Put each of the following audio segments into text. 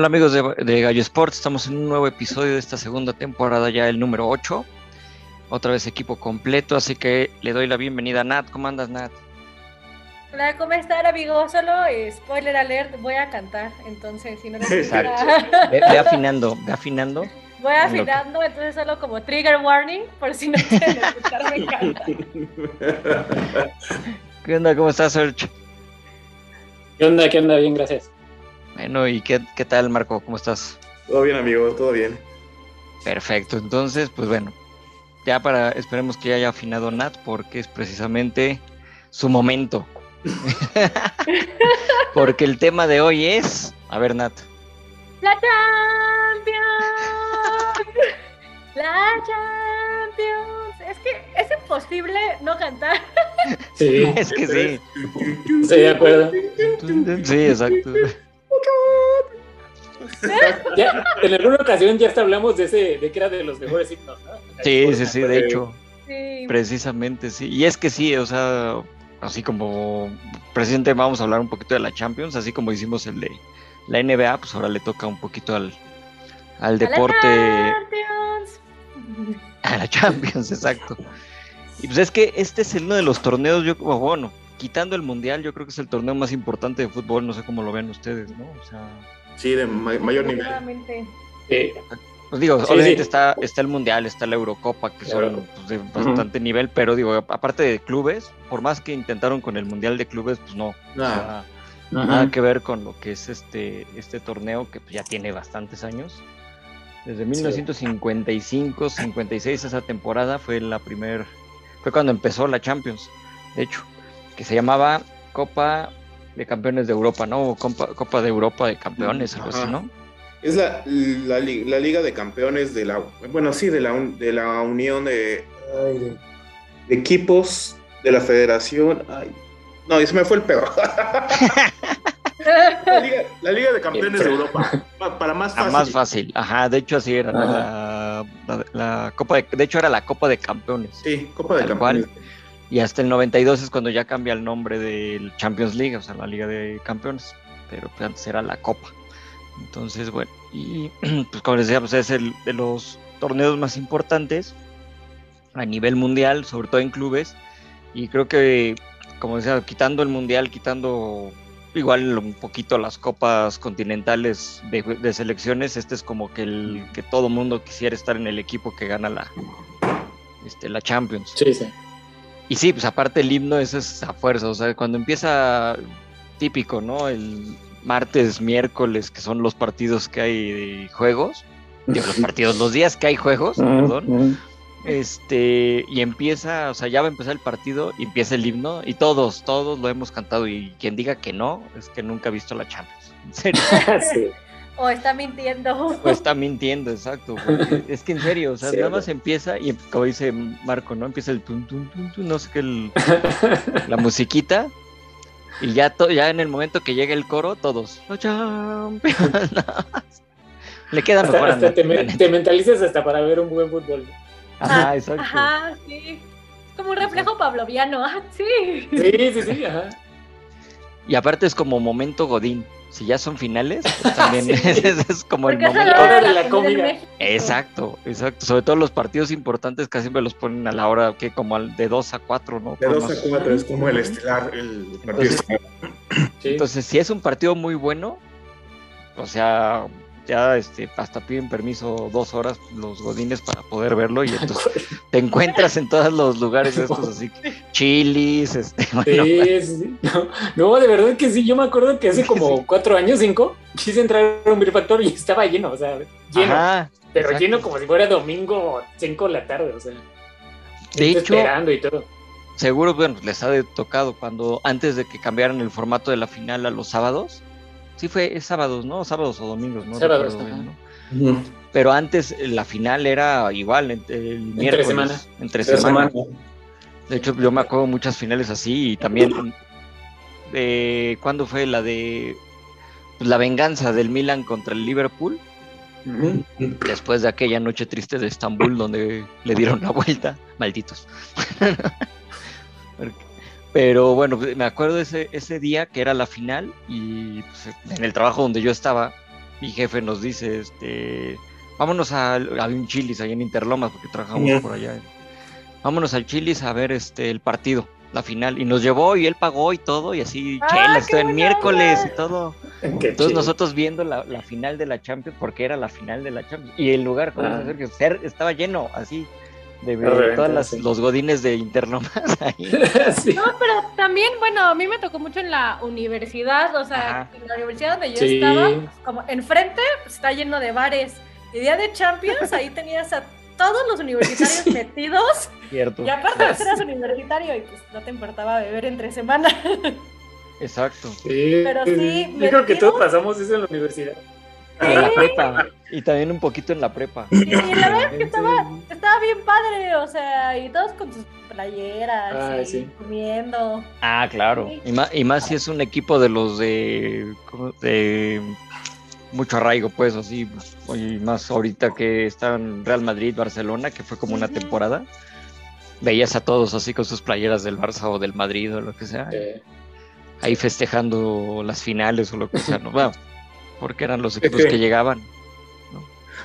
Hola amigos de, Gallo Sports, estamos en un nuevo episodio de esta segunda temporada, ya el número 8. Otra vez equipo completo, así que le doy la bienvenida a Nat. ¿Cómo andas, Nat? Hola, ¿cómo están amigos? Solo eh, spoiler alert, voy a cantar, entonces si no les Exacto. Ve, ve afinando, ve afinando. Voy afinando, entonces solo como trigger warning, por si no quieren escuchar, me encanta. ¿Qué onda? ¿Cómo estás, Serge? ¿Qué onda? ¿Qué onda? Bien, gracias. Bueno, ¿y qué, qué tal, Marco? ¿Cómo estás? Todo bien, amigo, todo bien. Perfecto, entonces, pues bueno, ya para, esperemos que ya haya afinado Nat, porque es precisamente su momento. porque el tema de hoy es, a ver, Nat. La Champions. La Champions. Es que es imposible no cantar. Sí, Es que sí. estoy de acuerdo. Sí, exacto. Ya, en alguna ocasión ya hasta hablamos de ese, de que era de los mejores himnos, ¿no? Sí, sí, sí, de hecho. Sí. Precisamente, sí. Y es que sí, o sea, así como presidente vamos a hablar un poquito de la Champions, así como hicimos el de la NBA, pues ahora le toca un poquito al, al A la deporte, Champions. a la Champions, exacto. Y pues es que este es uno de los torneos, yo, o bueno, quitando el Mundial, yo creo que es el torneo más importante de fútbol, no sé cómo lo ven ustedes, ¿no? O sea, Sí, de ma- mayor nivel. Sí, pues digo, Sí, obviamente sí. Está, está el Mundial, está la Eurocopa, que son pues, de bastante nivel, pero digo, aparte de clubes, por más que intentaron con el Mundial de clubes, pues no. o Nada. sea, nada que ver con lo que es este, este torneo que pues, ya tiene bastantes años. Desde 1955, 56 esa temporada fue la primer, fue cuando empezó la Champions, de hecho, que se llamaba Copa de Campeones de Europa, ¿no? O Copa, Copa de Europa de Campeones, algo así. ¿no? Es la, la, la Liga de Campeones de la. Bueno, sí, de la, de la Unión de, ay, de, de Equipos de la Federación. Ay, no, se me fue el pedo. la, Liga, la Liga de Campeones de Europa. Pa- Para más La fácil. más fácil, ajá, de hecho así era, la, la- la Copa de, de hecho era la Copa de Campeones. Sí, Copa de Tal cual. Y hasta el 92 es cuando ya cambia el nombre del Champions League, o sea, la Liga de Campeones. Pero pues, antes era la Copa. Entonces, bueno, y pues como decía, pues es el de los torneos más importantes a nivel mundial, sobre todo en clubes. Y creo que, como decía, quitando el mundial, quitando igual un poquito las copas continentales de, de selecciones, este es como que el que todo mundo quisiera estar en el equipo que gana la, este, la Champions. Sí, sí. Y sí, pues aparte el himno eso es a fuerza, o sea, cuando empieza típico, ¿no? El martes, miércoles, que son los partidos que hay de juegos, digo, los partidos, los días que hay juegos, perdón, este, y empieza, o sea, ya va a empezar el partido y empieza el himno, y todos, todos lo hemos cantado, y quien diga que no, es que nunca ha visto la Champions, en serio, Sí. O está mintiendo. o está mintiendo, exacto, es que en serio, o sea, Sí, nada más empieza, y como dice Marco, ¿no? Empieza el tun, tun, tun, tun, no sé qué, el, la musiquita y ya to- ya en el momento que llega el coro todos le queda Hasta, mejor hasta te, me- te mentalizas hasta para ver un buen fútbol. ajá exacto Ajá, sí. Es como un reflejo pavloviano. Ah, sí. Sí, sí, sí, ajá. y aparte es como momento godín si ya son finales, pues también es, es como el Porque momento. Hora de la, comida. Exacto, exacto. Sobre todo los partidos importantes casi siempre los ponen a la hora que como al de 2 a 4, ¿no? De Por 2 más- a 4 es como el estelar, el partido Entonces- estelar. Sí. Entonces, si es un partido muy bueno, o sea, ya este, hasta piden permiso dos horas los godines para poder verlo y entonces te encuentras en todos los lugares estos así, chilis, este, bueno, Sí. No, no, de verdad que sí. Yo me acuerdo que hace como cuatro años, cinco, quise entrar a un Beer Factory y estaba lleno, o sea, lleno. ajá, pero exacto. lleno como si fuera domingo 5 de la tarde, o sea. De gente hecho- Esperando y todo. seguro, bueno, les ha tocado cuando antes de que cambiaran el formato de la final a los sábados, sí fue es sábados, ¿no? Sábados o domingos, ¿no? Sábados, bien, ¿no? Pero antes eh, la final era igual, en- el miércoles, semana. entre semana. semanas. De hecho, yo me acuerdo muchas finales así y también de cuándo fue la de pues, la venganza del Milan contra el Liverpool después de aquella noche triste de Estambul donde le dieron la vuelta, malditos. Pero bueno, pues, me acuerdo ese ese día que era la final y pues, en el trabajo donde yo estaba, mi jefe nos dice, este, vámonos a, a un Chilis ahí en Interlomas porque trabajamos por allá. Vámonos al Chilis a ver este el partido, la final y nos llevó y él pagó y todo y así ¡Ah, todo en miércoles y todo. Qué Entonces nosotros viendo la, la final de la Champions, porque era la final de la Champions, y el lugar, como Ah. dice Sergio, ser- estaba lleno, así, de, de todos los godines de Interlomas ahí. Sí. No, pero también, bueno, a mí me tocó mucho en la universidad, o sea, Ajá. en la universidad donde yo Sí. estaba, pues, como enfrente pues, está lleno de bares. Y día de Champions, ahí tenías a todos los universitarios metidos. Cierto. Y aparte pues, eras universitario y pues no te importaba beber entre semana. Exacto. Sí, Pero sí, Yo creo que todos pasamos eso en la universidad. En la prepa. Y también un poquito en la prepa. Y, y la verdad es que estaba, estaba bien padre, o sea, y todos con sus playeras sí. comiendo. Ah, claro. Y más, y más si es un equipo de los de, mucho arraigo, pues, así. Y más ahorita que están Real Madrid, Barcelona, que fue como una temporada. Veías a todos así con sus playeras del Barça o del Madrid o lo que sea. Eh, ahí festejando las finales o lo que sea, ¿no? Bueno, porque eran los equipos que- llegaban.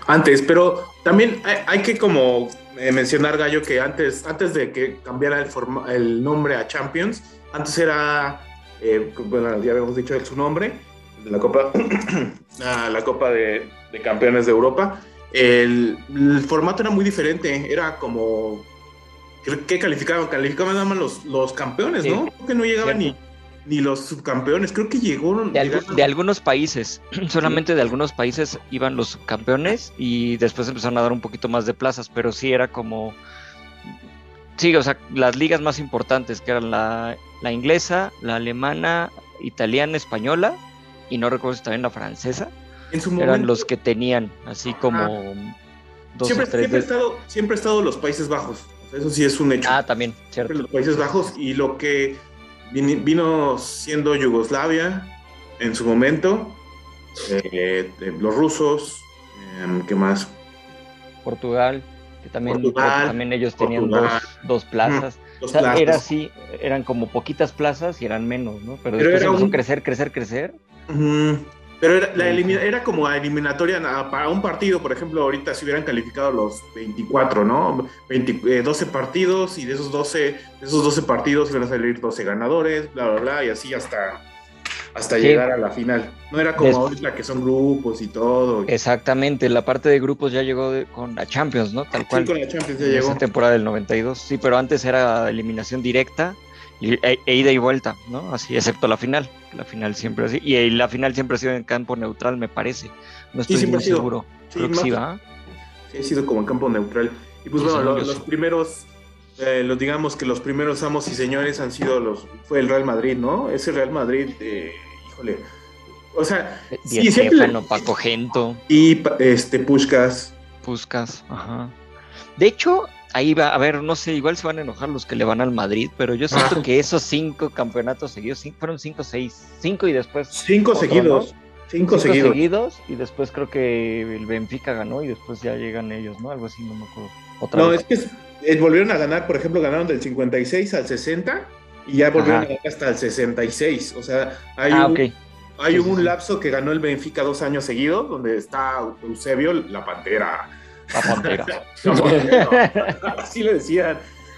Antes, pero también hay, hay que como eh, mencionar, Gallo, que antes, antes de que cambiara el, forma- el nombre a Champions, antes era, eh, bueno, ya habíamos dicho su nombre, de la Copa, la Copa de, de Campeones de Europa. El, el formato era muy diferente, era como, que calificaban, calificaban nada más los, los campeones, ¿no? Creo que no llegaban ni. Ni los subcampeones, creo que llegaron... De, algunos países, solamente de algunos países iban los campeones y después empezaron a dar un poquito más de plazas, pero sí era como... Sí, o sea, las ligas más importantes, que eran la, la inglesa, la alemana, italiana, española, y no recuerdo si también la francesa, en su eran momento- los que tenían así como dos siempre, siempre, de- estado, siempre estado los Países Bajos. Eso sí es un hecho. Ah, también, Siempre cierto. los Países Bajos y lo que vino siendo Yugoslavia en su momento, eh, eh, los rusos, eh, ¿qué más? Portugal, que también, que también ellos tenían dos, dos plazas. O sea, plazas. era así, eran como poquitas plazas y eran menos, ¿no? Pero, Pero después empezó un- crecer, crecer, crecer. Pero era, la elimina- era como eliminatoria na- para un partido, por ejemplo, ahorita si hubieran calificado los 24, ¿no? 20, eh, 12 partidos y de esos 12, de esos 12 partidos iban a salir 12 ganadores, bla, bla, bla, y así hasta, hasta Sí. llegar a la final. No era como ahorita que son grupos y todo. Exactamente, la parte de grupos ya llegó de- con la Champions, ¿no? Tal Sí, cual. con la Champions ya en llegó. esa temporada del 92. Sí, pero antes era eliminación directa y, e, e ida y vuelta, ¿no? Así, excepto la final. La final siempre así. Y la final siempre ha sido en campo neutral, me parece. No estoy muy sido. seguro. Sí, Creo que sí, ¿va? Sí, ha sido como en campo neutral. Y pues Sí, bueno, los sí. primeros, eh, los digamos que los primeros amos y señores han sido los, fue el Real Madrid, ¿no? Ese Real Madrid, eh, híjole. O sea, Di sí, siempre. Stéfano, Paco Gento. Y este Pushkas. Puskas, ajá. De hecho, ahí va, a ver, no sé, igual se van a enojar los que le van al Madrid, pero yo siento que esos cinco campeonatos seguidos, cin- fueron cinco, seis, cinco y después Cinco Otro, seguidos. Cinco, cinco seguidos. seguidos y después creo que el Benfica ganó y después ya llegan ellos, ¿no? Algo así, no me acuerdo. Otra No, vez. es que es- volvieron a ganar, por ejemplo, ganaron del 56 al 60 y ya volvieron Ajá. a ganar hasta el 66. O sea, hay Ah, un- hay Sí, un sí. lapso que ganó el Benfica dos años seguidos, donde está Eusebio, la pantera. Así le decían.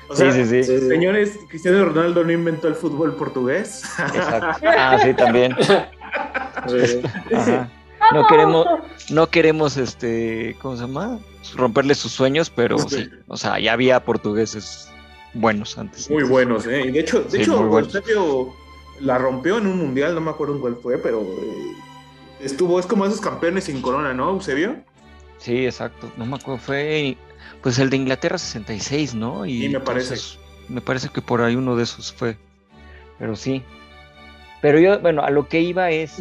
O sea, sí, sí, sí. Señores, Cristiano Ronaldo no inventó el fútbol portugués. Exacto. Ah, sí, también. Ajá. No queremos, no queremos, este, ¿cómo se llama? Romperle sus sueños, pero sí. O sea, ya había portugueses buenos antes. Muy buenos, ¿eh? Y de hecho, de Sí, hecho. Eusebio la rompió en un mundial, no me acuerdo en cuál fue, pero eh, estuvo, es como esos campeones sin corona, ¿no, Eusebio? Sí, exacto. No me acuerdo, fue pues el de Inglaterra 66, ¿no? Y Sí, me parece. entonces, me parece que por ahí uno de esos fue. Pero sí. Pero yo, bueno, a lo que iba es,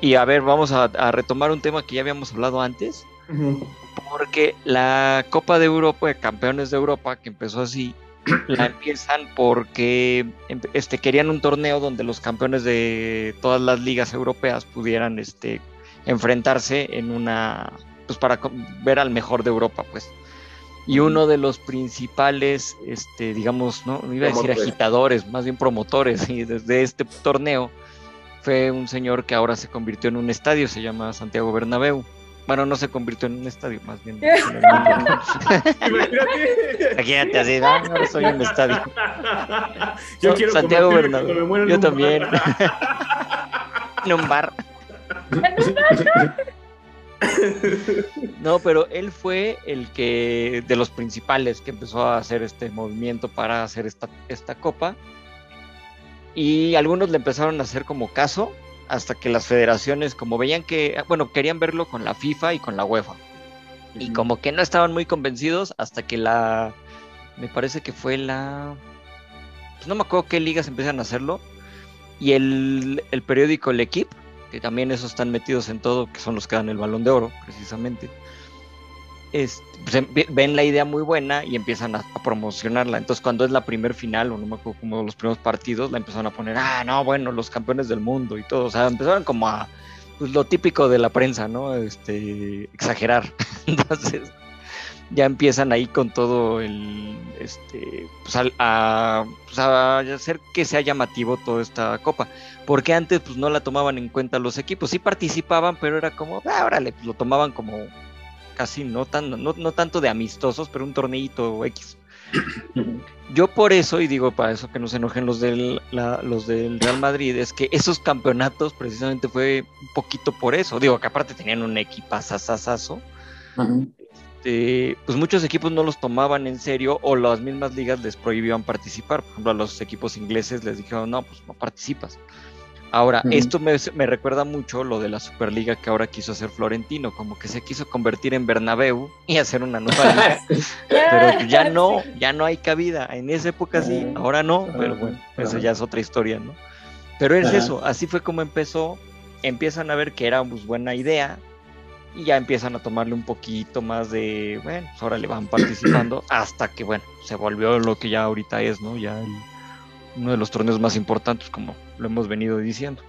y a ver, vamos a, a retomar un tema que ya habíamos hablado antes, porque la Copa de Europa, de Campeones de Europa, que empezó así, la empiezan porque este, querían un torneo donde los campeones de todas las ligas europeas pudieran este, enfrentarse en una, pues para ver al mejor de Europa, pues. Y uno de los principales, este, digamos, no iba a decir agitadores, más bien promotores, y desde este torneo fue un señor que ahora se convirtió en un estadio, se llama Santiago Bernabéu. Bueno, no se convirtió en un estadio, más bien. Imagínate. Así, no, ahora soy un estadio. Yo No, quiero Santiago Bernabéu. Yo un también. bar. En un bar. No, pero él fue el que, de los principales, que empezó a hacer este movimiento para hacer esta, esta copa. Y algunos le empezaron a hacer como caso, hasta que las federaciones, como veían que, bueno, querían verlo con la FIFA y con la UEFA. Y como que no estaban muy convencidos hasta que la, me parece que fue la, pues no me acuerdo qué ligas empiezan a hacerlo. Y el, el periódico El Equipe, que también esos están metidos en todo, que son los que dan el balón de oro, precisamente. Este, pues, em- ven la idea muy buena y empiezan a, a promocionarla. Entonces, cuando es la primer final, o no me acuerdo como los primeros partidos, la empezaron a poner, ah, no, bueno, los campeones del mundo y todo. O sea, empezaron como a, pues lo típico de la prensa, ¿no? Este, exagerar. Entonces, ya empiezan ahí con todo el, este, pues, al- a, pues, a hacer que sea llamativo toda esta copa. Porque antes, pues, no la tomaban en cuenta los equipos. Sí participaban, pero era como, ah, órale, pues, lo tomaban como casi no tan, no, no tanto de amistosos, pero un torneito X. Yo por eso, y digo para eso que no se enojen los del, la- los del Real Madrid, es que esos campeonatos precisamente fue un poquito por eso. Digo que aparte tenían un equipazazazazo. Ujú. Este, pues muchos equipos no los tomaban en serio o las mismas ligas les prohibían participar. Por ejemplo, a los equipos ingleses les dijeron, no, pues no participas. Ahora, Ujú. esto me, me recuerda mucho lo de la Superliga que ahora quiso hacer Florentino, como que se quiso convertir en Bernabéu y hacer una nueva liga. Pero ya no, ya no hay cabida. En esa época sí, Ajá. ahora no, pero bueno, eso ya es otra historia, ¿no? Pero es eso, así fue como empezó. Empiezan a ver que era pues, buena idea y ya empiezan a tomarle un poquito más de, bueno, pues ahora le van participando hasta que, bueno, se volvió lo que ya ahorita es, ¿no? Ya el- uno de los torneos más importantes, como lo hemos venido diciendo.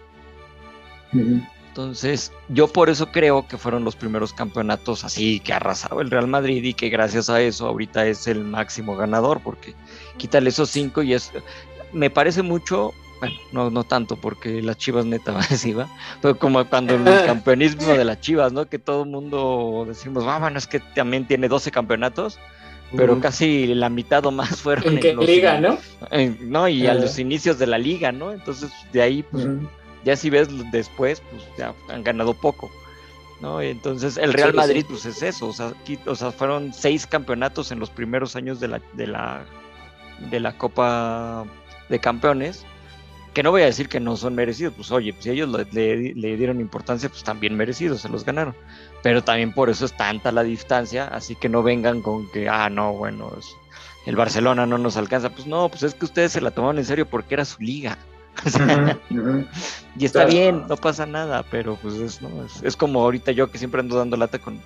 Entonces, yo por eso creo que fueron los primeros campeonatos así que arrasaba el Real Madrid y que gracias a eso ahorita es el máximo ganador, porque quítale esos cinco y es. Me parece mucho, bueno, no, no tanto, porque las chivas neta así, va, pero como cuando el campeonismo de las chivas, ¿no? Que todo el mundo decimos, ah, bueno, es que también tiene 12 campeonatos, pero casi la mitad o más fueron ¿En qué los- liga, no? en- no, y a los inicios de la liga, ¿no? Entonces, de ahí, pues, ya si ves después, pues ya han ganado poco. ¿no? Entonces el Real Sí, Madrid, sí. pues es eso, o sea, aquí- o sea, fueron seis campeonatos en los primeros años de la, de la, de la Copa de Campeones, que no voy a decir que no son merecidos, pues oye, si ellos le, le- le dieron importancia, pues también merecidos, se los ganaron. Pero también por eso es tanta la distancia, así que no vengan con que, ah, no, bueno, es- el Barcelona no nos alcanza. Pues no, pues es que ustedes se la tomaron en serio porque era su liga. O sea, y está Claro. bien, no pasa nada, pero pues es, ¿no? es, es como ahorita yo que siempre ando dando lata con,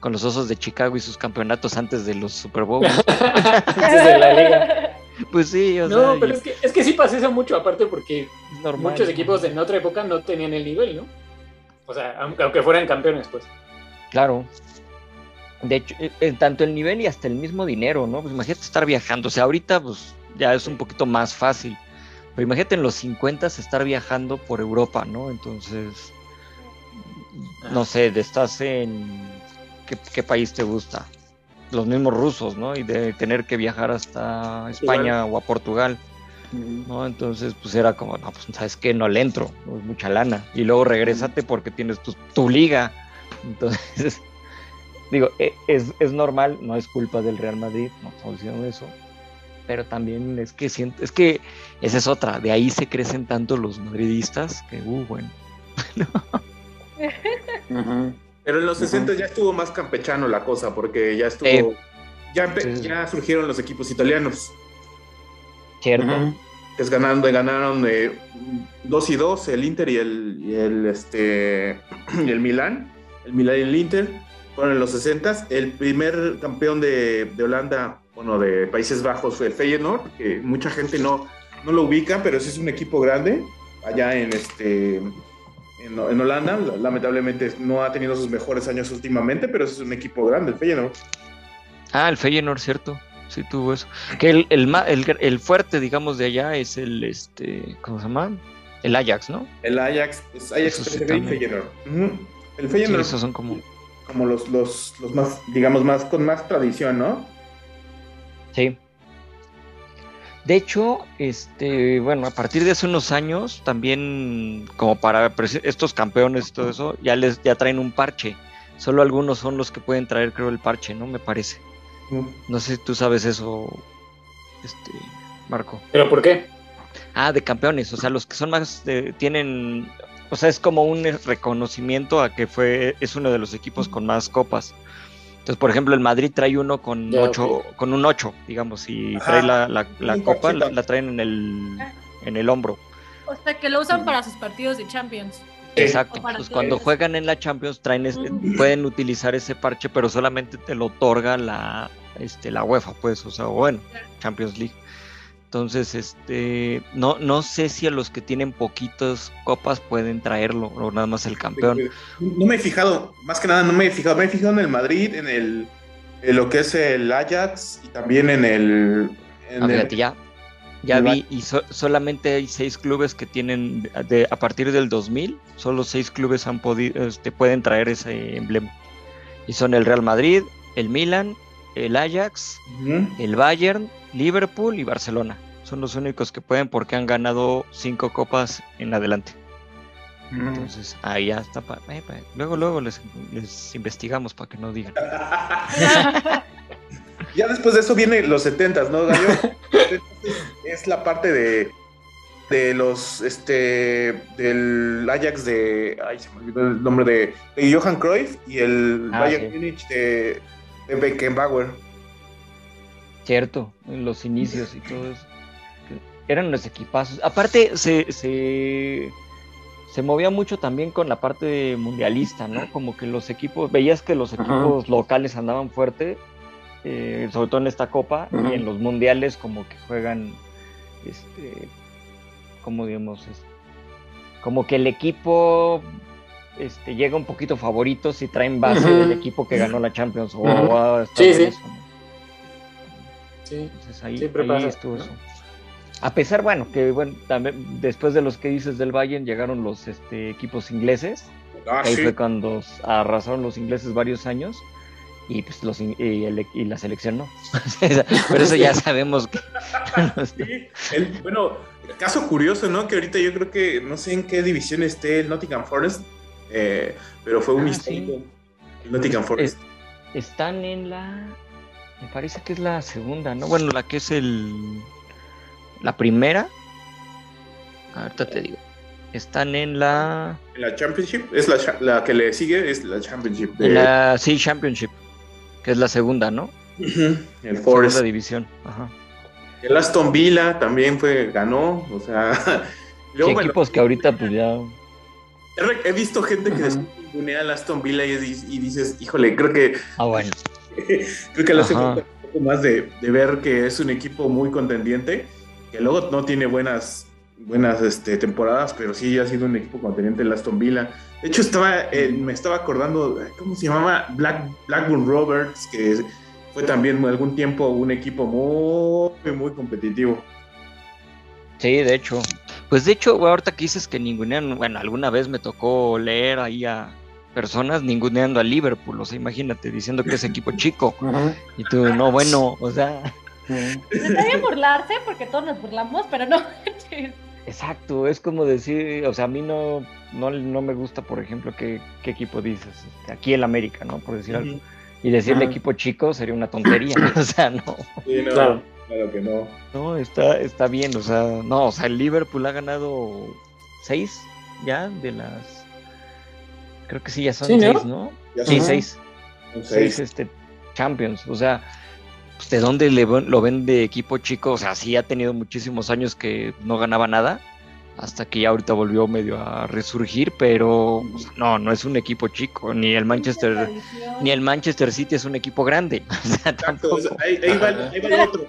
con los osos de Chicago y sus campeonatos antes de los Super Bowls. Antes de la liga. pues sí, o No, sea, pero y- es que, es que sí pasa eso mucho, aparte porque normal. muchos equipos en otra época no tenían el nivel, ¿no? O sea, aunque aunque fueran campeones, pues. Claro. De hecho, eh, eh, tanto el nivel y hasta el mismo dinero, ¿no? Pues imagínate estar viajando. O sea, ahorita pues ya es un poquito más fácil. Pero imagínate en los 50 estar viajando por Europa, ¿no? Entonces, no sé, de estás en... ¿qué, qué país te gusta? Los mismos rusos, ¿no? Y de tener que viajar hasta España o a Portugal. ¿no? Entonces, pues era como, no, pues sabes que no le entro, no es mucha lana. Y luego regrésate porque tienes tu, tu liga. Entonces, digo, e- es, es normal, no es culpa del Real Madrid, no estamos diciendo eso. Pero también es que siento, es que esa es otra, de ahí se crecen tanto los madridistas que, uh, bueno. Ujú. Pero en los Ujú. 60 ya estuvo más campechano la cosa, porque ya estuvo. Eh. ya, Sí. ya surgieron los equipos italianos. Cierto. Que es ganando, ganaron eh, 2 y 2, el Inter y el, y el, este, y el Milan. El Milan y el Inter fueron en los 60. El primer campeón de, de Holanda, bueno, de Países Bajos fue el Feyenoord, que mucha gente no, no lo ubica, pero sí es un equipo grande allá en, este, en, en Holanda. Lamentablemente no ha tenido sus mejores años últimamente, pero es un equipo grande, el Feyenoord. Ah, el Feyenoord, cierto. Sí tuvo eso. Que el, el, el, el fuerte, digamos, de allá es el, este, ¿cómo se llama? El Ajax, ¿no? El Ajax, es Ajax, sí y. Feyenoord. Ujú. El Sí, Feyenoord esos son como... como los, los, los más, digamos, más con más tradición, ¿no? Sí. De hecho, este, bueno, a partir de hace unos años, también como para estos campeones y todo eso, ya les ya traen un parche. Solo algunos son los que pueden traer, creo, el parche, ¿no? Me parece. No sé si tú sabes eso, este, Marco. ¿Pero por qué? Ah, de campeones, o sea, los que son más, de- tienen, o sea, es como un reconocimiento a que fue, es uno de los equipos con más copas. Entonces, por ejemplo, el Madrid trae uno con ocho, con un 8, digamos, y Ajá. trae la, la- copa, la, traen en el, en el hombro. O sea, que lo usan para sus partidos de Champions. Exacto. Pues cuando juegan en la Champions traen pueden utilizar ese parche, pero solamente te lo otorga la, este, la UEFA, pues, o sea, bueno, Champions League. Entonces, este, no, no sé si a los que tienen poquitas copas pueden traerlo, o nada más el campeón. No me he fijado, más que nada no me he fijado, me he fijado en el Madrid, en el en lo que es el Ajax y también en el en Ah, el- fíjate, ya, ya el vi, y so- solamente hay seis clubes que tienen, de, a partir del 2000, solo seis clubes han podido, este, pueden traer ese emblema. Y son el Real Madrid, el Milan, el Ajax, el Bayern, Liverpool y Barcelona. Son los únicos que pueden porque han ganado cinco copas en adelante. Entonces, ahí ya está. pa- eh, pa- luego, luego les, les investigamos para que no digan. Ya después de eso viene los 70 ¿no, Gallo? es, es la parte de de los este del Ajax de ay se me olvidó el nombre de, de Johan Cruyff y el Ah, Bayern sí. De, de Beckenbauer. Cierto, en los inicios y todo eso. Eran los equipazos. Aparte, se, se, se movía mucho también con la parte mundialista, ¿no? Como que los equipos, veías que los Ajá. equipos locales andaban fuerte, eh, sobre todo en esta copa, Ajá. y en los mundiales como que juegan, este, como digamos, Es- como que el equipo este, llega un poquito favorito si traen base del equipo que ganó la Champions o estado Sí, sí. eso, ¿no? Sí. Entonces ahí, Siempre ahí pasa, estuvo ¿no? eso. A pesar, bueno, que bueno, también después de los que dices del Bayern llegaron los este, equipos ingleses. Ah, ahí sí. fue cuando arrasaron los ingleses varios años. Y pues los in- y, el- y la selección no. Pero eso ya sabemos que. Sí, el- bueno, caso curioso, ¿no? Que ahorita yo creo que no sé en qué división esté el Nottingham Forest, eh, pero fue un Ah. El Nottingham Forest. Están en la. Me parece que es la segunda, ¿no? Bueno, la que es el. La primera. Ahorita te digo. Están en la. En la Championship, es la, la que le sigue, es la Championship. de- la. Sí, Championship. Que es la segunda, ¿no? El Segunda Forest. división. Ajá. El Aston Villa también fue, ganó, o sea. Sí, luego, bueno, equipos que ahorita pues ya. he, visto gente que ningunea al Aston Villa y, y dices, híjole, creo que Ah, bueno. Creo que le hace un poco más de, de ver que es un equipo muy contendiente, que luego no tiene buenas, buenas este, temporadas, pero sí ha sido un equipo contendiente el Aston Villa. De hecho, estaba, eh, me estaba acordando, ¿cómo se llamaba? Black, Blackburn Roberts, que fue también algún tiempo un equipo muy, muy competitivo. Sí, de hecho. Pues de hecho, ahorita que dices que ningunean, bueno, alguna vez me tocó leer ahí a personas ninguneando a Liverpool, o sea, imagínate, diciendo que es equipo chico. Y tú, no, bueno, o sea, Está bien burlarse porque todos nos burlamos, pero no. exacto, es como decir, o sea, a mí no, no, no me gusta, por ejemplo, qué, qué equipo dices, este, aquí el América, ¿no? Por decir algo. Y decirle Ajá. equipo chico sería una tontería, o sea, no. Sí, no, Claro. claro que no. No, está, está bien, o sea, no, o sea, el Liverpool ha ganado seis ya de las. Creo que sí, ya son seis, ¿no? Sí, son seis, seis. seis este, Champions, o sea, pues, ¿de dónde le lo ven de equipo chico? O sea, sí ha tenido muchísimos años que no ganaba nada, hasta que ya ahorita volvió medio a resurgir, pero o sea, no, no es un equipo chico, ni el Manchester, ni el Manchester City es un equipo grande, o sea, Exacto, tampoco. o sea, ahí, ahí va, ahí va el otro.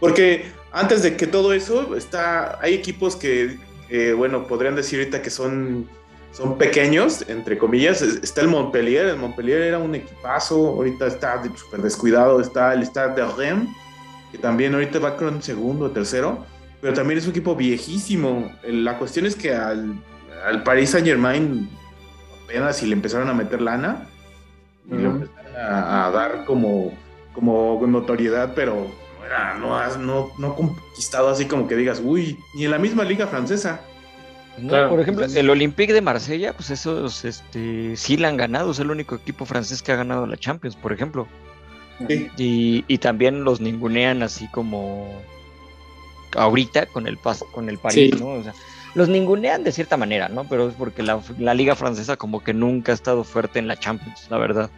Porque antes de que todo eso, está, hay equipos que, que, bueno, podrían decir ahorita que son, son pequeños, entre comillas. Es- Está el Montpellier, el Montpellier era un equipazo, ahorita está súper descuidado, está el Stade de Rennes, que también ahorita va con segundo tercero, pero también es un equipo viejísimo. La cuestión es que al, al Paris Saint Germain apenas si le empezaron a meter lana, y le empezaron a, a dar como, como notoriedad, pero no, era, no, has- no, no conquistado así como que digas, uy, ni en la misma liga francesa. ¿No? Claro. Por ejemplo, el Olympique de Marsella, pues esos este, sí la han ganado, es el único equipo francés que ha ganado la Champions, por ejemplo. Sí. Y, y también los ningunean así como ahorita con el pas con el París, Sí. ¿no? O sea, los ningunean de cierta manera, ¿no? Pero es porque la, la liga francesa como que nunca ha estado fuerte en la Champions, la verdad.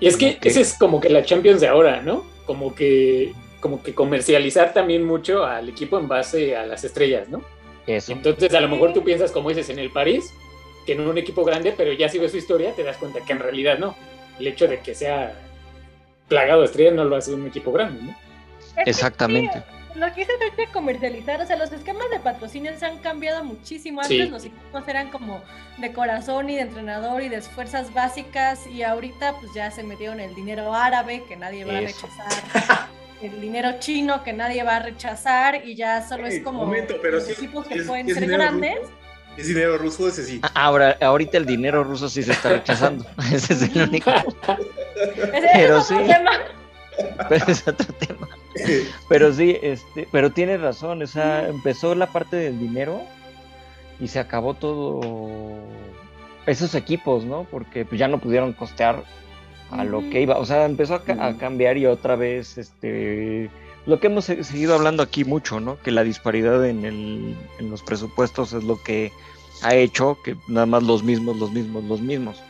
Y es que Ok. ese es como que la Champions de ahora, ¿no? Como que, como que comercializar también mucho al equipo en base a las estrellas, ¿no? Eso. Entonces a lo mejor tú piensas, como dices, en el París, que en un equipo grande, pero ya si ves su historia te das cuenta que en realidad no. El hecho de que sea plagado de estrellas no lo hace un equipo grande, ¿no? Exactamente. sí, Lo que dices ahorita de comercializar, o sea, los esquemas de patrocinio se han cambiado muchísimo. Antes Sí. los equipos eran como de corazón y de entrenador y de fuerzas básicas y ahorita pues ya se metieron el dinero árabe que nadie va a rechazar, el dinero chino que nadie va a rechazar y ya solo es como momento, pero los sí- equipos que es- pueden es ser grandes. ruso. Es dinero ruso ese sí. Ah, Ahora, ahorita el dinero ruso sí se está rechazando. Ese es el único. Ese Pero es otro sí. tema. Pero es otro tema. Pero sí, este, pero tienes razón, o sea, empezó la parte del dinero y se acabó todo esos equipos, ¿no? Porque pues, ya no pudieron costear a lo que iba, o sea, empezó a, ca- a Ujú. cambiar y otra vez, este, lo que hemos se- seguido hablando aquí mucho, ¿no? Que la disparidad en, el, en los presupuestos es lo que ha hecho que nada más los mismos, los mismos, los mismos.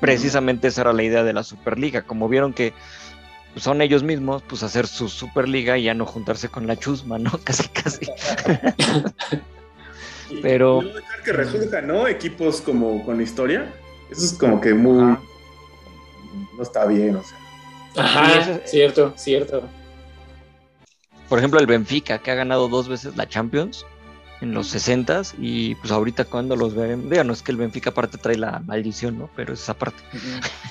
Precisamente esa era la idea de la Superliga, como vieron que son ellos mismos, pues hacer su Superliga y ya no juntarse con la chusma, ¿no? Casi, casi. Pero- y no dejar que resurja, ¿no? Equipos como con historia. Eso es como que muy. No está bien, o sea. Ajá, Sí, eso es- cierto, cierto. Por ejemplo, el Benfica, que ha ganado dos veces la Champions en los 60s y pues ahorita cuando los veremos, digo, no es que el Benfica aparte trae la maldición, ¿no? Pero es esa parte.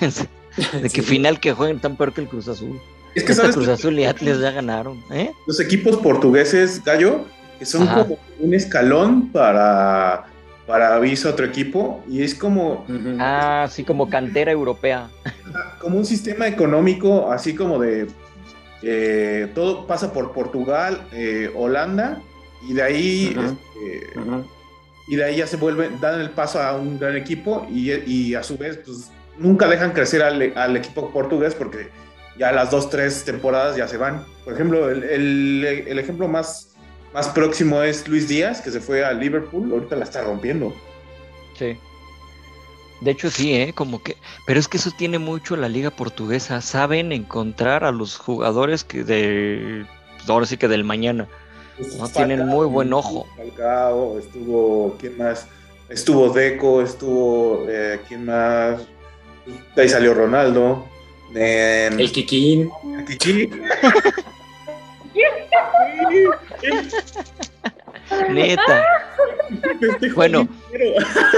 de que Sí. final que jueguen tan peor que el Cruz Azul. Es que sabes Cruz que Azul y Atlas ya ganaron, ¿eh? los equipos portugueses, Gallo, que son Ajá. como un escalón para, para aviso a otro equipo. Y es como. Ah, sí, como cantera europea. como un sistema económico, así como de eh, todo pasa por Portugal, eh, Holanda, y de ahí este, y de ahí ya se vuelven, dan el paso a un gran equipo y, y a su vez, pues nunca dejan crecer al, al equipo portugués porque ya las dos, tres temporadas ya se van. Por ejemplo, el, el- el ejemplo más, más próximo es Luis Díaz, que se fue a Liverpool, ahorita la está rompiendo. Sí. De hecho, sí, ¿eh? Como que. Pero es que eso tiene mucho la liga portuguesa. Saben encontrar a los jugadores que de. Ahora sí que del mañana. No, tienen muy buen ojo. Falcao, estuvo, ¿quién más? Estuvo Deco, estuvo, eh, ¿quién más? De ahí salió Ronaldo. Eh, El Kikín. Kiki. Neta. Este Bueno.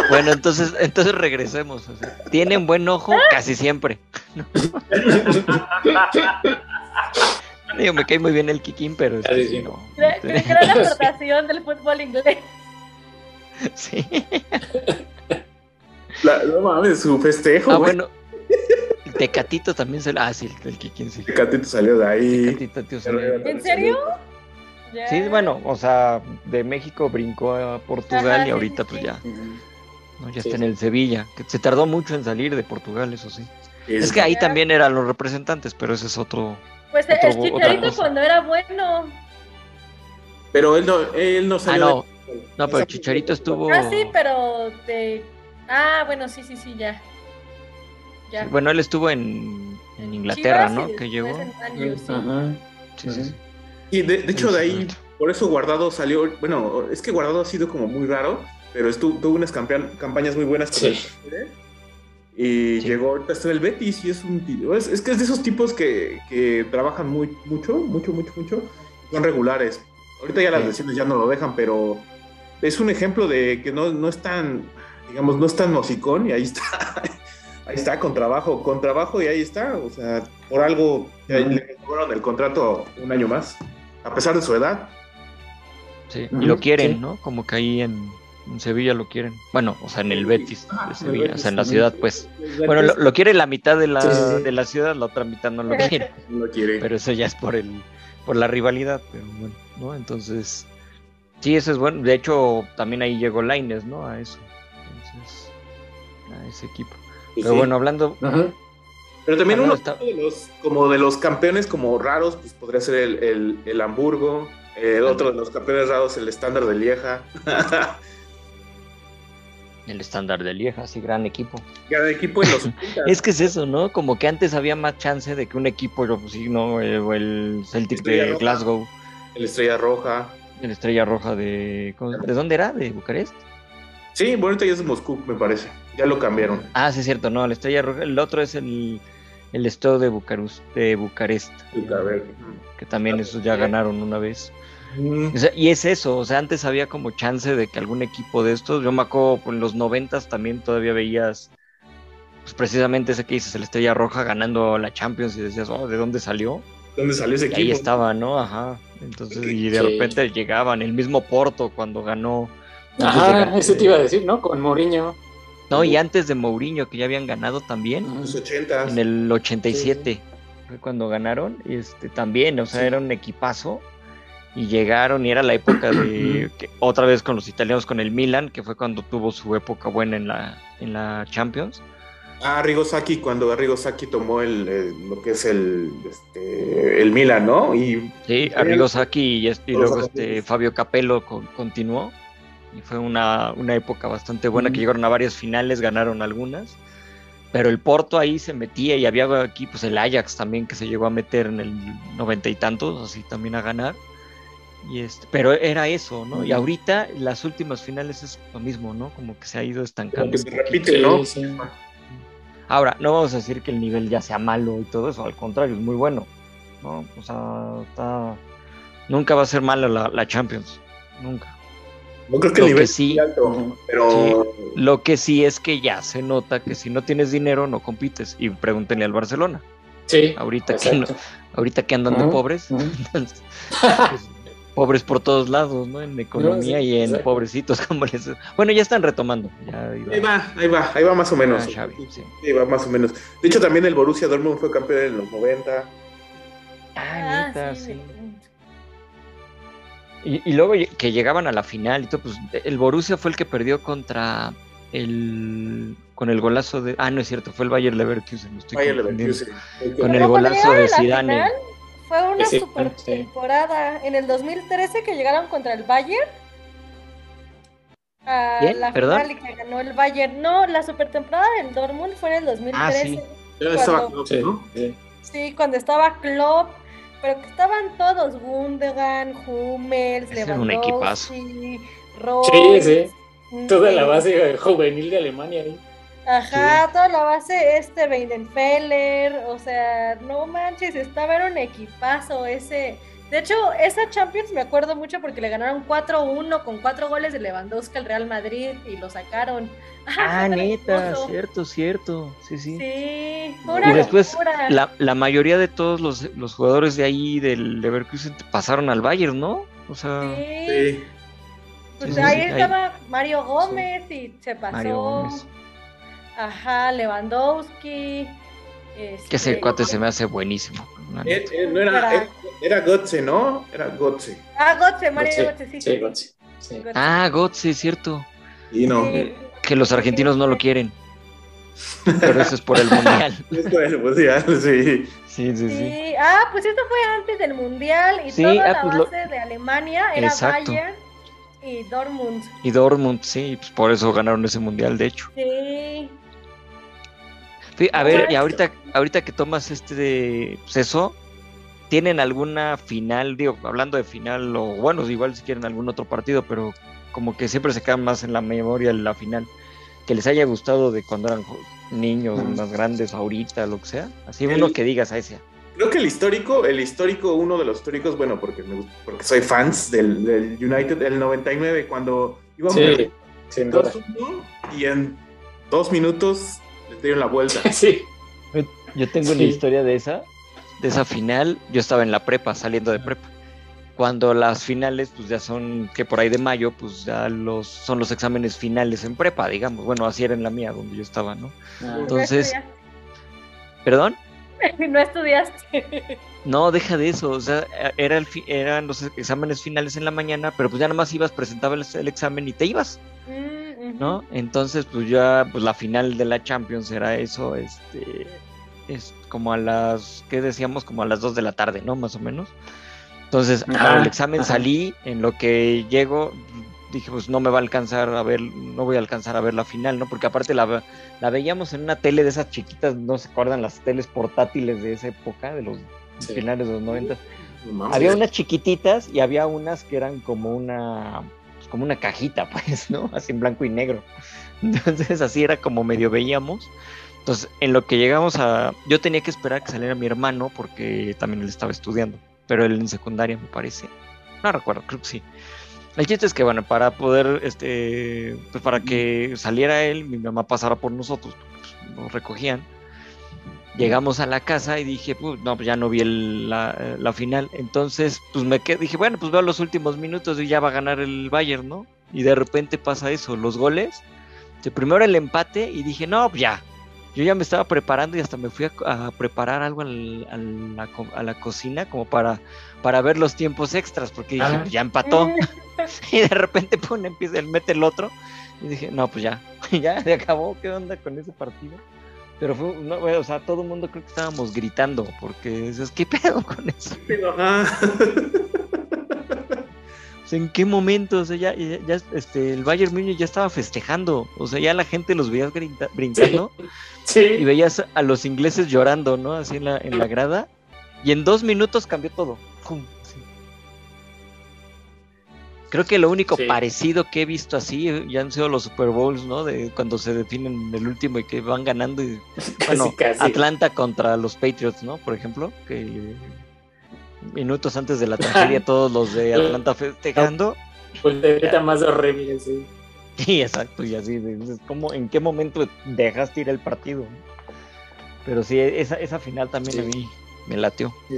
Bueno, entonces, entonces regresemos. o sea, tienen buen ojo casi siempre. Digo, me cae muy bien el Kikín, pero es que sí, no. La aportación del fútbol inglés. Sí. La- no mames, su festejo. Ah, bueno. El Tecatito también se Ah, sí, el, el Kikín sí. El catito salió de ahí. Tecatito, tío, salió. ¿En serio? Sí, bueno, o sea, de México brincó a Portugal Ajá, y ahorita sí, pues sí. ya, ¿no? ya Sí, está en el Sevilla, que se tardó mucho en salir de Portugal, eso sí. Es- Es que ahí también eran los representantes, pero ese es otro... Pues el Otro- chicharito cuando era bueno. Pero él no, él no Ah, salió. no, de- no, pero Chicharito estuvo... Ah, sí, pero de. Ah, bueno, sí, sí, sí, ya. Ya. Bueno, él estuvo en, en Inglaterra, Chivas ¿no? Que llegó. en Man U, sí. Ajá. Sí, sí, sí. Y de, de hecho, de ahí, por eso Guardado salió. Bueno, es que Guardado ha sido como muy raro, pero estuvo, tuvo unas campean- campañas muy buenas con Sí. el PSG, Y Sí. llegó ahorita hasta el Betis y es un tío. Es, es que es de esos tipos que, que trabajan muy, mucho, mucho, mucho, mucho. Son regulares. Ahorita ya las lesiones ya no lo dejan, pero es un ejemplo de que no, no es tan, digamos, no es tan musicón y ahí está. Ahí está, con trabajo, con trabajo y ahí está. O sea, por algo ya le renovaron el contrato un año más, a pesar de su edad. Sí, y lo quieren, sí. ¿no? Como que ahí en, en Sevilla lo quieren. Bueno, o sea, en el Betis Ah, de Sevilla, o Betis sea, en la ciudad, pues. Bueno, lo, lo quiere la mitad de la, Sí, sí, sí. de la ciudad, la otra mitad no lo quiere. No lo quiere. Pero eso ya es por el por la rivalidad, pero bueno, ¿no? Entonces, sí, eso es bueno. De hecho, también ahí llegó Laines, ¿no? A eso. Entonces, a ese equipo. Pero sí. bueno, hablando. Ajá. Pero también Ah, uno está- de los, como de los campeones como raros, pues podría ser el, el, el Hamburgo. eh, otro de los campeones raros, el estándar de Lieja. El estándar de Lieja, sí, gran equipo. Cada equipo en los 80. Es que es eso, ¿no? Como que antes había más chance de que un equipo, pues, sí, ¿no? Eh, el Celtic Estrella de Roja. Glasgow, El Estrella Roja. el Estrella Roja de. ¿cómo- ¿De dónde era? ¿De Bucarest? Sí, bueno, ahorita ya es de Moscú, me parece. Ya lo cambiaron. Ah, sí, es cierto, no, el Estrella Roja. El otro es el, el Estado de, Bucarus- de Bucarest, que también esos ya ganaron una vez. Mm, O sea, y es eso, o sea, antes había como chance de que algún equipo de estos, yo me acuerdo pues, en los noventas también todavía veías, pues precisamente ese que dices, el Estrella Roja ganando la Champions y decías, oh, ¿de dónde salió? ¿Dónde salió ese Y equipo? ahí estaba, ¿no? Ajá. Entonces, y de Sí. repente llegaban, el mismo Porto cuando ganó. Ajá, eso te iba a decir, ¿no? Con Mourinho. No, y antes de Mourinho, que ya habían ganado también, Los 80. en el 87, fue cuando ganaron, este, también, o sea, Sí. era un equipazo. Y llegaron y era la época de que, otra vez con los italianos con el Milan, que fue cuando tuvo su época buena en la, en la Champions. Ah, Rigosaki, cuando Rigosaki tomó el, el- lo que es el, este, el Milan, ¿no? Y Sí, Arrigo Sacchi y, este- luego este Fabio Capello con- continuó. Y fue una, una época bastante buena que llegaron a varias finales, ganaron algunas. Pero el Porto ahí se metía y había equipos, el Ajax también que se llegó a meter en el noventa y tantos, así también a ganar. Y este, pero era eso, ¿no? Y ahorita las últimas finales es lo mismo, ¿no? Como que se ha ido estancando. como que un se poquito. repite, Sí, ¿no? sí. Ahora, no vamos a decir que el nivel ya sea malo y todo eso, al contrario, es muy bueno, ¿no? O sea, está... nunca va a ser mala la, la Champions, nunca. No creo que Lo el nivel que sí- es alto, pero Lo que sí es que ya se nota que si no tienes dinero no compites. Y pregúntenle al Barcelona, Sí. ahorita que, no- ahorita que andan de pobres, entonces, pues, pobres por todos lados, ¿no? En economía sí, y en exacto. pobrecitos, como les... Bueno, ya están retomando. Ya iba- ahí va, ahí va, ahí va más o menos. Ah, Xavi, sí. Sí, va más o menos. De hecho, también el Borussia Dortmund fue campeón en los 90. Ah, neta, sí, Y, y luego que llegaban a la final y todo, pues el Borussia fue el que perdió contra el con el golazo de ah no es cierto fue el Bayer Leverkusen me estoy Bayer confundiendo. Leverkusen. Con el cuando golazo de Zidane. final, Fue una Sí, super sí. temporada. En el 2013 que llegaron contra el Bayern. A la ¿Perdón? final y que ganó el Bayern. No, la super temporada del Dortmund fue en el 2013. Ah, sí. Ya estaba Cuando- Klopp, Sí, ¿no? sí. Sí, cuando estaba Klopp, pero que estaban todos, Gundogan, Hummels, Ese Lewandowski, Sí, sí. Royce, Toda la base juvenil de Alemania ahí. Ajá, toda la base, este Weidenfeller, o sea, no manches, estaba era un equipazo ese De hecho, esa Champions me acuerdo mucho porque le ganaron 4-1 con cuatro goles de Lewandowski al Real Madrid y lo sacaron. Ah, neta, cierto, cierto. Sí, sí. Sí, fue una Y después la, la mayoría de todos los, los jugadores de ahí del Leverkusen pasaron al Bayern, ¿no? O sea, Sí, Sí. pues sí, ahí sí, ahí. estaba Mario Gómez y se pasó. Mario Gómez. Ajá, Lewandowski. Que ese este, cuate se me hace buenísimo. Eh, eh, no era, eh, era Gotze, ¿no? Era Gotze. Ah, Gotze, Mario Sí, Gotze, sí. sí, Gotze, sí. Gotze. Ah, Götze, cierto. Y no. Sí. Que los argentinos no lo quieren. Pero eso es por el mundial. Es por el mundial, sí. Sí, sí, sí. Sí, ah, pues esto fue antes del Mundial y Sí, toda ah, la pues lo- base de Alemania era Exacto. Bayern y Dortmund. Y Dortmund, sí, pues por eso ganaron ese mundial, de hecho. Sí. Sí, a ver, y Correcto. ahorita, ahorita que tomas este de pues eso, ¿tienen alguna final? Digo, hablando de final, o bueno, igual si quieren algún otro partido, pero como que siempre se queda más en la memoria la final. Que les haya gustado de cuando eran niños, más grandes, ahorita, lo que sea. Así El- uno que digas a ese. Creo que el histórico, el histórico, uno de los históricos, bueno, porque, me porque soy fans del, del United, el 99, cuando íbamos Sí, sin duda. 2-1 y en dos minutos les dieron la vuelta. Sí, Yo tengo una Sí. historia de esa, de esa final. Yo estaba en la prepa, saliendo de prepa. Cuando las finales, pues ya son, que por ahí de mayo, pues ya los, son los exámenes finales en prepa, digamos. Bueno, así era en la mía, donde yo estaba, ¿no? Ah, Entonces- no ¿Perdón? No estudiaste. No, deja de eso. O sea, era el fi- eran los exámenes finales en la mañana, pero pues ya nada más ibas, presentabas el, el examen y te ibas, Mm. ¿no? Entonces, pues ya, pues la final de la Champions era eso, este, es como a las, ¿qué decíamos? Como a las 2 de la tarde, ¿no? Más o menos. Entonces, Ajá, al examen ajá. salí, en lo que llego, dije, pues no me va a alcanzar a ver, no voy a alcanzar a ver la final, ¿no? Porque aparte la, ve- la veíamos en una tele de esas chiquitas, ¿no se acuerdan las teles portátiles de esa época, de los Sí. finales de los 90? No mames. Había unas chiquititas y había unas que eran como una, pues, como una cajita, pues, ¿no? Así en blanco y negro. Entonces así era como medio veíamos. Entonces, en lo que llegamos a... Yo tenía que esperar a que saliera mi hermano porque también él estaba estudiando, pero él en secundaria me parece. No recuerdo, creo que sí. El chiste es que, bueno, para poder, este, pues para que saliera él, mi mamá pasara por nosotros, pues, nos recogían. Llegamos a la casa y dije, pues no, pues ya no vi el- la, la final. Entonces, pues me quedé, dije, bueno, pues veo los últimos minutos y ya va a ganar el Bayern, ¿no? Y de repente pasa eso, los goles. Primero el empate y dije, no, pues ya. Yo ya me estaba preparando y hasta me fui a, preparar algo al- al- la co- a la cocina como para, para ver los tiempos extras, porque dije, Ah. pues ya empató. Y de repente pone, empieza, él mete el otro. Y dije, no, pues ya, ya se acabó. ¿Qué onda con ese partido? Pero fue, no, o sea, todo el mundo creo que estábamos gritando, porque dices, ¿qué pedo con eso? Pero, ajá. ¿En qué momento? O sea, ya, ya, ya, este, el Bayern Múnich ya estaba festejando. O sea, ya la gente los veías grinta- brincando y sí. veías a los ingleses llorando, ¿no? Así en la, en la grada. Y en dos minutos cambió todo. Creo que lo único Sí. parecido que he visto así ya han sido los Super Bowls, ¿no? De cuando se definen el último y que van ganando. Y, bueno, casi. Atlanta contra los Patriots, ¿no? Por ejemplo, que minutos antes de la tragedia todos los de Atlanta festejando. Pues de ahorita más horrible, sí. Sí, exacto, y así, ¿cómo, ¿en qué momento dejaste ir el partido? Pero sí, esa, esa final también Sí. a mí me latió. Sí.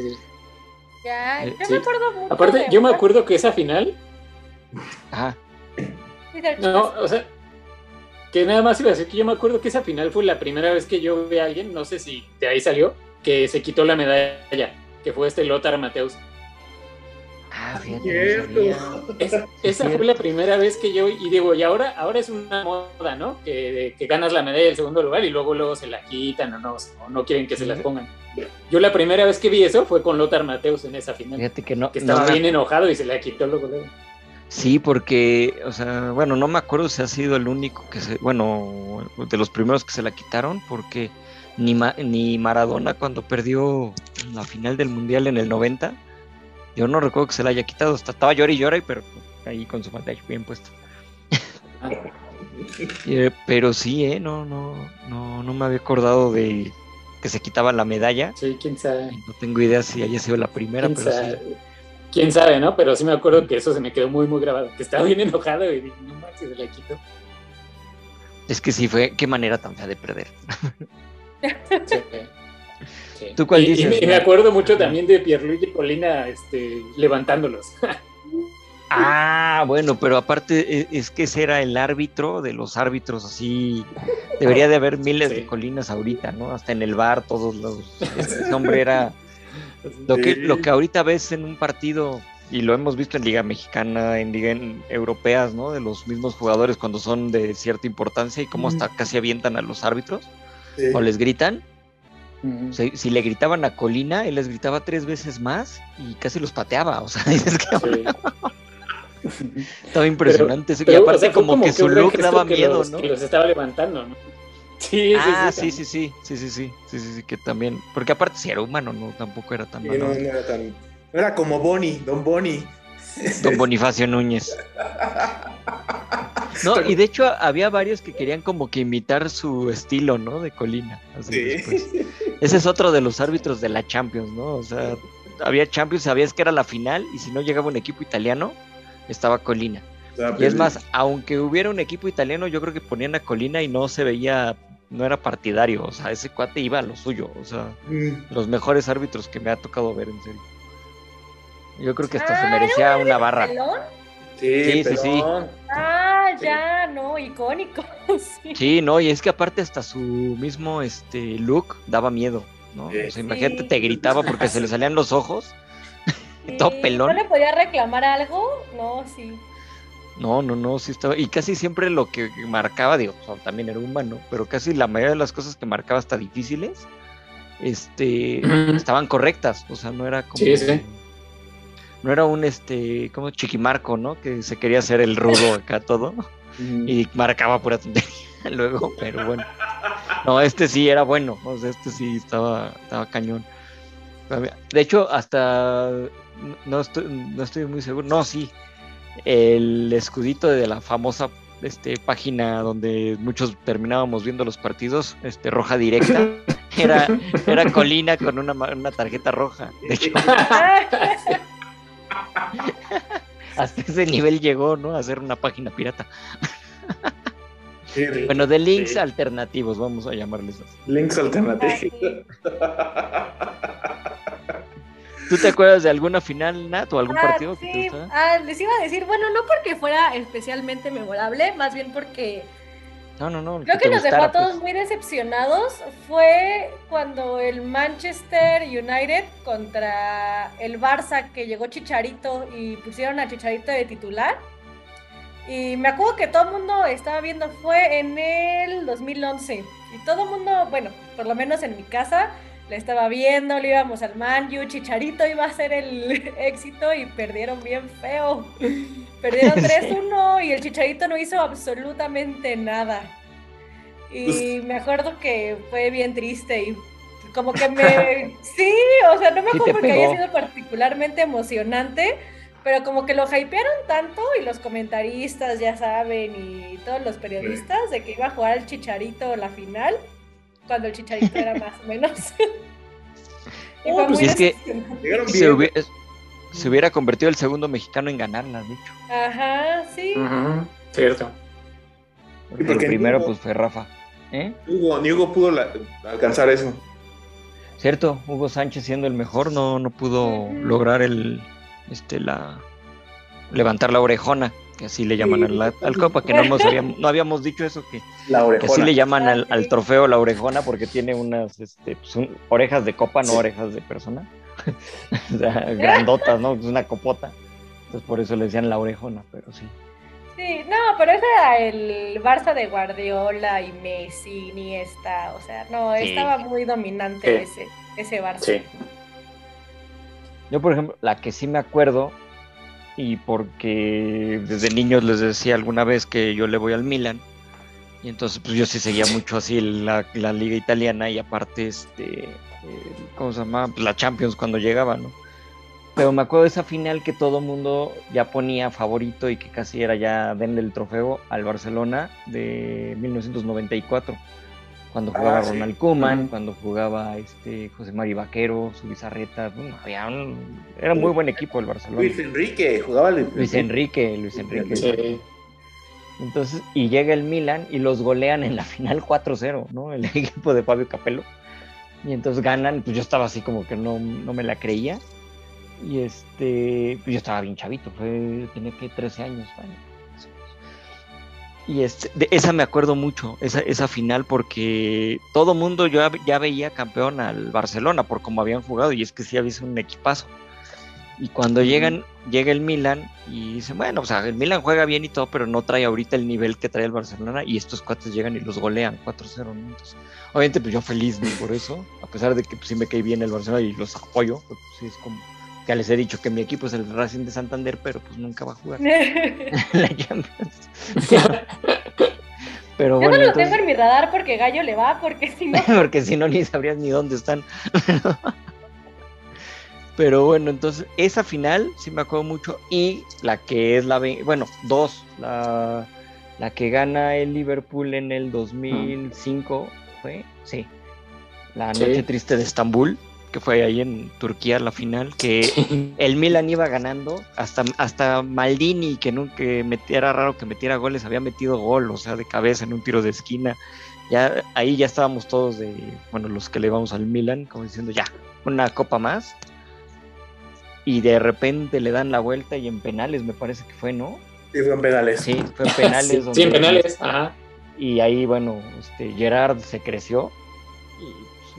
Ya, Eh, yo sí. me acuerdo mucho. Aparte, de yo me acuerdo que esa final, Ajá. No, o sea, que nada más iba a decir que yo me acuerdo que esa final fue la primera vez que yo vi a alguien, no sé si de ahí salió, que se quitó la medalla, que fue este Lothar Mateus. Ah, fíjate, sabía. Esa, esa cierto. fue la primera vez que yo, y digo, y ahora, ahora es una moda, ¿no? Que, que ganas la medalla del segundo lugar y luego luego se la quitan o no, o no quieren que se las pongan. Yo la primera vez que vi eso fue con Lothar Mateus en esa final, Fíjate que no. que estaba bien enojado y se la quitó luego luego. Sí, porque, o sea, bueno, no me acuerdo si ha sido el único que se, bueno, de los primeros que se la quitaron, porque ni, Ma- ni Maradona cuando perdió la final del Mundial en el 90, yo no recuerdo que se la haya quitado, estaba llora y llora, pero ahí con su medalla bien puesta. Eh, pero sí, eh, no, no, no, no me había acordado de que se quitaba la medalla. sí, quién sabe. No tengo idea si haya sido la primera, quién pero sí. sabe. quién sabe, ¿no? Pero sí me acuerdo que eso se me quedó muy, muy grabado, que estaba bien enojado y dije, no manches, se la quito. Es que sí fue, qué manera tan fea de perder. Sí. Sí. ¿Tú cuál Y- y dices, me- Y, me acuerdo mucho también de Pierluigi Colina este, levantándolos. Ah, bueno, pero aparte e- es que ese era el árbitro de los árbitros así. Debería de haber miles Sí. de colinas ahorita, ¿no? Hasta en el bar, todos los. Ese hombre era. Lo que, lo que ahorita ves en un partido, y lo hemos visto en Liga Mexicana, en Liga en- europeas, ¿no? De los mismos jugadores cuando son de cierta importancia y cómo hasta casi avientan a los árbitros Sí. o les gritan. Si, si le gritaban a Colina, él les gritaba tres veces más y casi los pateaba. O sea, dices que Sí. estaba impresionante. Pero, y o aparte, sea, como, que su look daba que miedo, los- ¿no? Que los estaba levantando, ¿no? Sí, ah, sí, sí, sí, sí, sí, sí, sí, sí, sí, sí, que también, porque aparte si era humano, no, tampoco era tan Sí, no, no era tan. Era como Bonnie, Don Bonnie. Don Bonifacio Núñez. No, y de hecho había varios que querían como que imitar su estilo, ¿no? De Colina. así después. Sí. Ese es otro de los árbitros de la Champions, ¿no? O sea, había Champions, sabías que era la final y si no llegaba un equipo italiano, estaba Colina. Y es más, aunque hubiera un equipo italiano, yo creo que ponían a Colina y no se veía, no era partidario, o sea, ese cuate iba a lo suyo, o sea, mm, los mejores árbitros que me ha tocado ver, en serio. Yo creo que hasta se Ah, merecía ¿era una barra. ¿Pelón? Sí, Sí, sí. Ah, ya, no, icónico. sí. Sí, no, y es que aparte hasta su mismo este look daba miedo, ¿no? Sí. O sea, imagínate, Sí. te gritaba porque se le salían los ojos. todo pelón. ¿No le podía reclamar algo? No, sí. No, no, no, sí estaba. Y casi siempre lo que marcaba, digo, o sea, también era humano, pero casi la mayoría de las cosas que marcaba hasta difíciles, este, estaban correctas. O sea, no era como. Sí, sí. No era un este, como chiquimarco, ¿no? Que se quería hacer el rudo acá todo. y marcaba pura tontería luego, pero bueno. No, este sí era bueno, o sea, este sí estaba, estaba cañón. De hecho, hasta no estoy, no estoy muy seguro. No, sí. El escudito de la famosa este, página donde muchos terminábamos viendo los partidos, este, roja directa, era, era Colina con una, ma- una tarjeta roja. De hecho, hasta ese nivel llegó, ¿no? A hacer una página pirata. Sí, Bueno, de links Sí. alternativos, vamos a llamarles así. Links alternativos. ¿Tú te acuerdas de alguna final, Nat, o algún Ah, partido que te? Ah, les iba a decir, bueno, no porque fuera especialmente memorable, más bien porque No, no, no. creo que nos dejó a todos pues. muy decepcionados. Fue cuando el Manchester United contra el Barça que llegó Chicharito y pusieron a Chicharito de titular. Y me acuerdo que todo el mundo estaba viendo, fue en el 2011. Y todo el mundo, bueno, por lo menos en mi casa, le estaba viendo, le íbamos al Manju, Chicharito iba a ser el éxito y perdieron bien feo. Perdieron 3-1 y el Chicharito no hizo absolutamente nada. Y Pues- me acuerdo que fue bien triste y como que me... Sí, o sea, no me acuerdo porque haya sido particularmente emocionante, pero como que lo hypearon tanto y los comentaristas ya saben y todos los periodistas de que iba a jugar el Chicharito la final, cuando el Chicharito era más o menos. Y Oh, pues es que- Se, hubiera convertido el segundo mexicano en ganarla, de hecho. Ajá, sí. Ujú, Cierto. Porque porque el primero, Hugo- pues, fue Rafa. ¿Eh? Hugo, ni Hugo pudo la- alcanzar eso. Cierto, Hugo Sánchez siendo el mejor no, no pudo lograr el, este, la, levantar la orejona, que así le llaman al, al copa, que no, hemos- habíamos, no habíamos dicho eso, que, La que así le llaman al, trofeo la orejona porque tiene unas, este, pues, un- orejas de copa, no Sí. orejas de persona. o sea, grandotas, ¿no? Es una copota. Entonces por eso le decían la orejona, pero sí. Sí, no, pero ese era el Barça de Guardiola y Messi, Iniesta, o sea, no, Sí. estaba muy dominante Sí. ese, ese Barça. Sí. Yo, por ejemplo, la que sí me acuerdo, y porque desde niños les decía alguna vez que yo le voy al Milan, y entonces pues yo sí seguía mucho así la, la liga italiana y aparte, este, ¿cómo se llama? Pues, la Champions cuando llegaba, ¿no? Pero me acuerdo de esa final que todo mundo ya ponía favorito y que casi era ya denle el trofeo al Barcelona de 1994. Cuando jugaba Ah, sí. Ronald Koeman, Ujú. cuando jugaba este José Mari Vaquero, su bizarreta, bueno, había un- era muy buen equipo el Barcelona. Luis Enrique, jugaba Luis, Luis Enrique, Luis Enrique. Sí. Entonces, y llega el Milan y los golean en la final 4-0, ¿no? El equipo de Fabio Capello. Y entonces ganan, pues yo estaba así como que no, no me la creía. Y este, pues yo estaba bien chavito, fue, tenía que 13 años. menos. Y este, de esa me acuerdo mucho, esa, esa final, porque todo mundo yo ya veía campeón al Barcelona por cómo habían jugado, y es que sí había sido un equipazo. Y cuando llegan, llega el Milan y dicen, bueno, o sea, el Milan juega bien y todo, pero no trae ahorita el nivel que trae el Barcelona y estos cuates llegan y los golean 4-0, ¿no? Entonces, obviamente, pues yo feliz ¿no? por eso, a pesar de que pues, sí me cae bien el Barcelona y los apoyo, pues sí es como, ya les he dicho que mi equipo es el Racing de Santander, pero pues nunca va a jugar la Champions. pero Yo bueno, no lo entonces- tengo en mi radar porque Gallo le va, porque si no. porque si no ni sabrías ni dónde están. Pero bueno, entonces esa final sí me acuerdo mucho y la que es la, bueno, dos, la, la que gana el Liverpool en el 2005 fue, sí, la Sí. noche triste de Estambul, que fue ahí en Turquía la final, que el Milan iba ganando, hasta, hasta Maldini, que nunca que metía- era raro que metiera goles, había metido gol, o sea, de cabeza en un tiro de esquina. Ya, ahí ya estábamos todos de, bueno, los que le vamos al Milan, como diciendo, ya, una copa más. Y de repente le dan la vuelta y en penales me parece que fue, ¿no? Sí, fue en penales. Sí, fue en penales. Sí, en penales. Ajá. Y ahí, bueno, este, Gerard se creció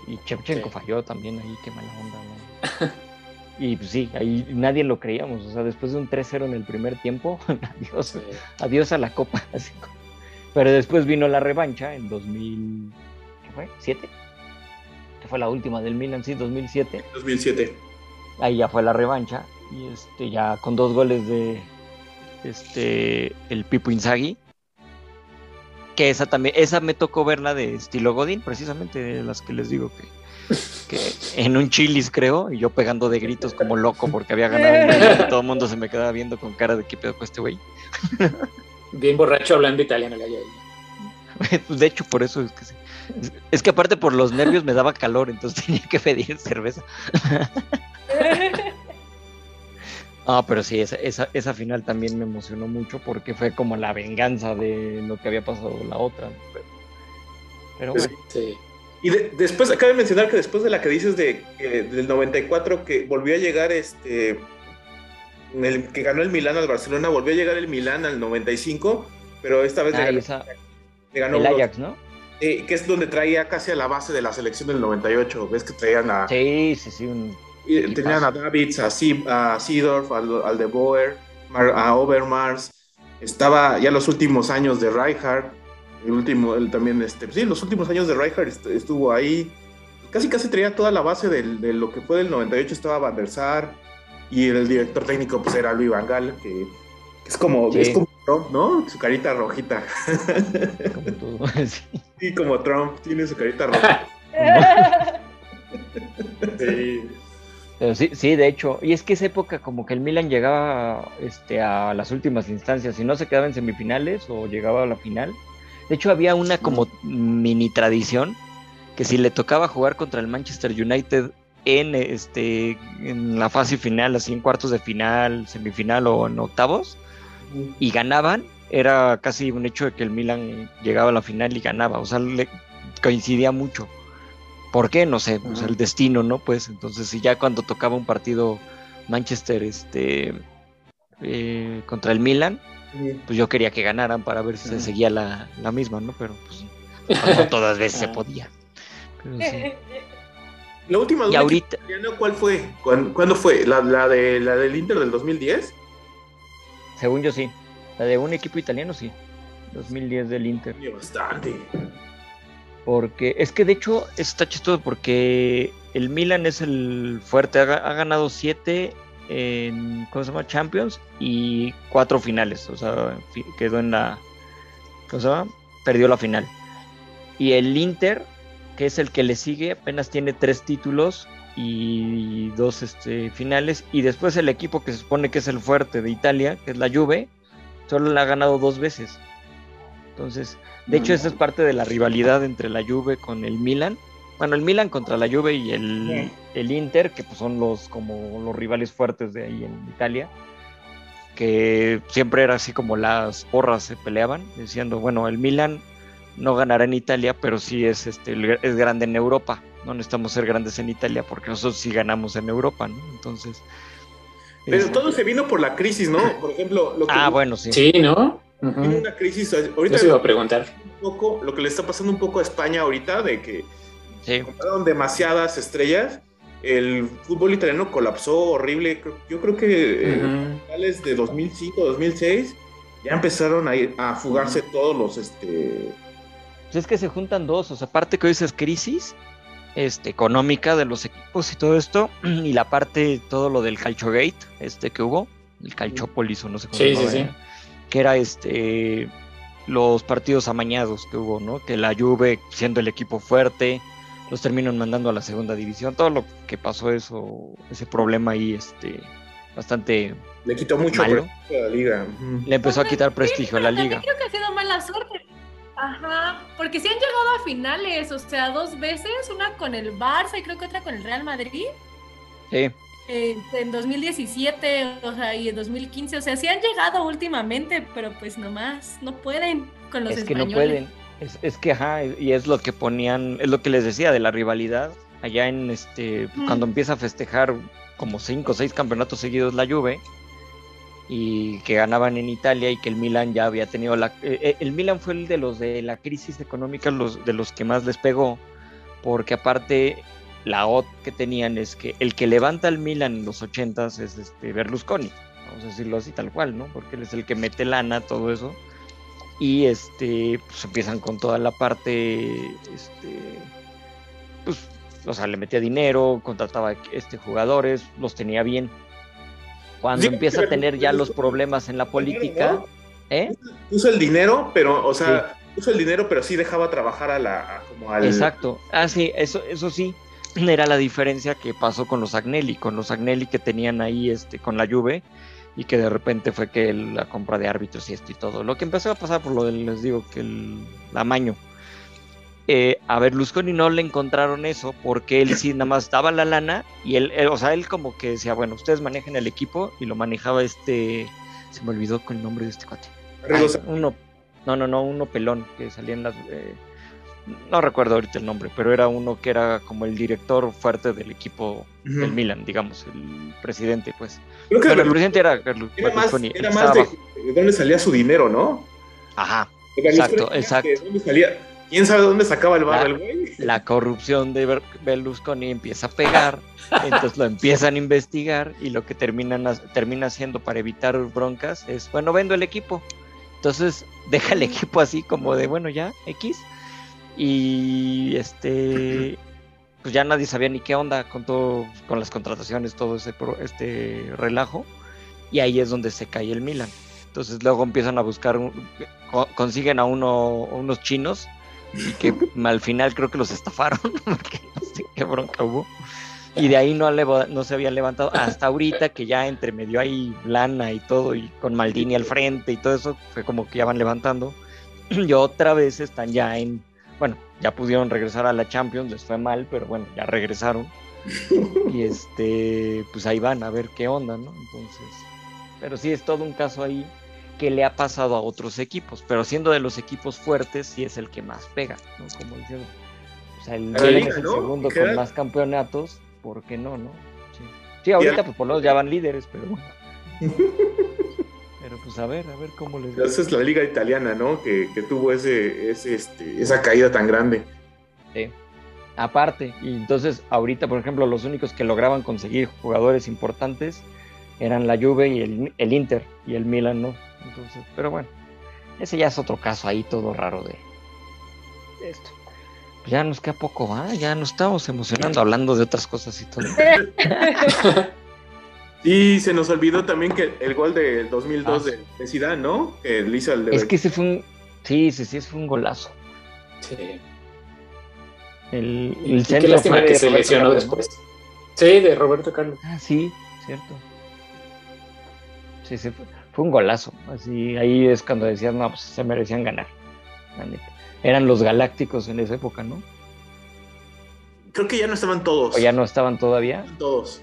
y, Sí. falló también ahí, qué mala onda, ¿no? Y pues sí, ahí nadie lo creíamos, o sea, después de un 3-0 en el primer tiempo, adiós, Sí. adiós a la copa. así como- Pero después vino la revancha en 2000, ¿qué fue? ¿7? Que fue la última del Milan, sí, 2007. 2007. Ahí ya fue la revancha y este ya con dos goles de este el Pipo Inzaghi. Que esa también, esa me tocó verla de estilo Godín, precisamente de las que les digo que, que en un chilis creo, y yo pegando de gritos como loco porque había ganado y todo el mundo se me quedaba viendo con cara de qué pedo con este güey. Bien borracho hablando italiano. la de hecho, por eso es que sí. Es, es que aparte por los nervios me daba calor, entonces tenía que pedir cerveza. Ah, pero sí, esa, esa, esa final también me emocionó mucho porque fue como la venganza de lo que había pasado la otra. Pero, pero bueno, Sí. Y de- después, acaba de mencionar que después de la que dices de, que del 94, que volvió a llegar este. El que ganó el Milán al Barcelona, volvió a llegar el Milán al 95, pero esta vez le ah, ganó, esa- le ganó el Ajax, ¿no? eh, que es donde traía casi a la base de la selección del 98. Ves que traían a. Sí, sí, sí. un- y tenían a Davids, a, a Seedorf, al, al de Boer, a Overmars. Estaba ya los últimos años de Rijkaard. El último, él también, este, sí, los últimos años de est- estuvo ahí. Casi, casi traía toda la base del- de lo que fue del 98. Estaba Van der Sar. Y el director técnico, pues era Luis Van Gaal, que, que es como, Sí. es como Trump, ¿no? Su carita rojita. como todo, sí. Sí, como Trump, tiene su carita roja. Sí. Pero sí, sí, de hecho, y es que esa época como que el Milan llegaba este, a las últimas instancias, y no se quedaba en semifinales o llegaba a la final. De hecho, había una como mini tradición que si le tocaba jugar contra el Manchester United en este en la fase final, así en cuartos de final, semifinal o en octavos, y ganaban, era casi un hecho de que el Milan llegaba a la final y ganaba, o sea, le coincidía mucho. ¿Por qué? No sé, pues el destino, ¿no? Pues entonces, si ya cuando tocaba un partido Manchester este eh, contra el Milan, pues yo quería que ganaran para ver si se seguía la, la misma, ¿no? Pero pues no todas veces se Ah. podía. Pero sí. La última Y duda ahorita, italiano, ¿cuál fue? ¿Cuándo, cuándo fue? ¿La, la, de, ¿La del Inter del 2010? según yo sí, la de un equipo italiano sí, 2010 del Inter. Bastante. Porque es que de hecho está chistoso porque el Milan es el fuerte, ha, ha ganado siete en ¿cómo se llama? Champions y cuatro finales, o sea, quedó en la ¿cómo se llama? Perdió la final. Y el Inter, que es el que le sigue, apenas tiene tres títulos y dos este, finales. Y después el equipo que se supone que es el fuerte de Italia, que es la Juve, solo la ha ganado dos veces. Entonces, de hecho, esa es parte de la rivalidad entre la Juve con el Milan. Bueno, el Milan contra la Juve y el, el Inter, que pues son los como los rivales fuertes de ahí en Italia, que siempre era así como las porras se peleaban, diciendo, bueno, el Milan no ganará en Italia, pero sí es, este, es grande en Europa. No necesitamos ser grandes en Italia porque nosotros sí ganamos en Europa, ¿no? Entonces... Pero todo se vino por la crisis, ¿no? Por ejemplo, lo que Ah, bueno, sí. Sí, ¿no? Vino una crisis Yo ahorita se iba a preguntar. un poco lo que le está pasando un poco a España ahorita de que Sí. compraron demasiadas estrellas. El fútbol italiano colapsó horrible. Yo creo que eh, Ujú. finales de 2005, 2006 ya empezaron a, ir- a fugarse todos los este Pues es que se juntan dos, o sea, aparte que hoy es crisis este, económica de los equipos y todo esto, y la parte, todo lo del Calciogate, este que hubo, el Calciópolis o no sé cómo Sí, se sí, sí. Que era este los partidos amañados que hubo, ¿no? Que la Juve, siendo el equipo fuerte, los terminan mandando a la segunda división, todo lo que pasó eso, ese problema ahí, este, bastante, le quitó mucho Malo. prestigio a la liga. Le empezó a quitar sí, prestigio a la liga. Creo que ha sido mala suerte. Ajá, porque sí han llegado a finales, o sea, dos veces, una con el Barça y creo que otra con el Real Madrid. Sí. Eh, en 2017, o sea, y en 2015, o sea, sí han llegado últimamente, pero pues nomás no pueden con los es que no pueden. Es, es que, ajá, y es lo que ponían, es lo que les decía de la rivalidad. Allá en este, Mm. cuando empieza a festejar como cinco o seis campeonatos seguidos la Juve y que ganaban en Italia y que el Milan ya había tenido la. eh, eh, el Milan fue el de los de la crisis económica, los de los que más les pegó, porque aparte la OT que tenían es que el que levanta al Milan en los ochentas es este Berlusconi, vamos a decirlo así tal cual, ¿no? Porque él es el que mete lana, todo eso y este pues empiezan con toda la parte este pues o sea le metía dinero contrataba este jugadores los tenía bien cuando Sí, empieza a tener ya los problemas en la política. ¿eh? Puso el dinero, pero, o sea, puso el dinero, pero sí dejaba trabajar a la, a- como al. exacto ah sí eso eso sí era la diferencia que pasó con los Agnelli con los Agnelli que tenían ahí este con la Juve y que de repente fue que el- la compra de árbitros y esto y todo. Lo que empezó a pasar por lo del, les digo, que el amaño. Eh, a Berlusconi no le encontraron eso porque él sí nada más daba la lana y él, él- o sea, él como que decía, bueno, ustedes manejen el equipo y lo manejaba este, se me olvidó con el nombre de este cuate. Ay, uno, no, no, no, uno pelón que salía en las, eh, no recuerdo ahorita el nombre, pero era uno que era como el director fuerte del equipo del Milan, digamos, el presidente, pues. Creo que Bueno, el presidente era más, Berlusconi, era más de, dónde salía su dinero, ¿no? Ajá, Exacto, exacto. de dónde salía. ¿Quién sabe dónde sacaba el barro el güey? la corrupción de Ber- Berlusconi empieza a pegar, entonces lo empiezan a investigar y lo que terminan termina haciendo para evitar broncas es, bueno, vendo el equipo. Entonces deja el equipo así como de, bueno, ya, X. Y este, pues ya nadie sabía ni qué onda con todo, con las contrataciones, todo ese pro- este relajo. Y ahí es donde se cae el Milan. Entonces luego empiezan a buscar, consiguen a uno, unos chinos y que al final creo que los estafaron, porque no sé qué bronca hubo. Y de ahí no, no se habían levantado hasta ahorita que ya entre medio hay lana y todo, y con Maldini al frente y todo eso, fue como que ya van levantando. Y otra vez están ya en, bueno, ya pudieron regresar a la Champions, les fue mal, pero bueno, ya regresaron. Y este, pues ahí van a ver qué onda, ¿no? Entonces, pero sí es todo un caso ahí que le ha pasado a otros equipos, pero siendo de los equipos fuertes, sí es el que más pega, ¿no? Como diciendo, o sea, el Milan liga, es el ¿no? segundo ¿Qué con más campeonatos, ¿por qué no, no? Sí, Sí, ahorita pues por lo menos ya van líderes, pero bueno. Pero pues a ver, a ver cómo les va. Esa es la liga italiana, ¿no? Que, que tuvo ese, ese, este, esa caída tan grande. Sí. Aparte, y entonces ahorita, por ejemplo, los únicos que lograban conseguir jugadores importantes eran la Juve y el, el Inter, y el Milan no. Entonces, pero bueno, ese ya es otro caso ahí todo raro de, de esto. Pues ya nos queda poco, ¿va? Ya nos estamos emocionando hablando de otras cosas y todo. Y se nos olvidó también que el gol del 2002 Ah, de, de Zidane, ¿no? Que le hizo al Es que ese fue un, sí, sí, sí, ese fue un golazo. Sí. El, el y qué centro lástima fue que de se lesionó Carlos, ¿no? después. Sí, de Roberto Carlos. Ah, sí, cierto. Sí, sí, fue, fue un golazo. Así, ahí es cuando decían, no, pues se merecían ganar. la neta. Eran los galácticos en esa época, ¿no? Creo que ya no estaban todos. O ya no estaban todavía. Todos.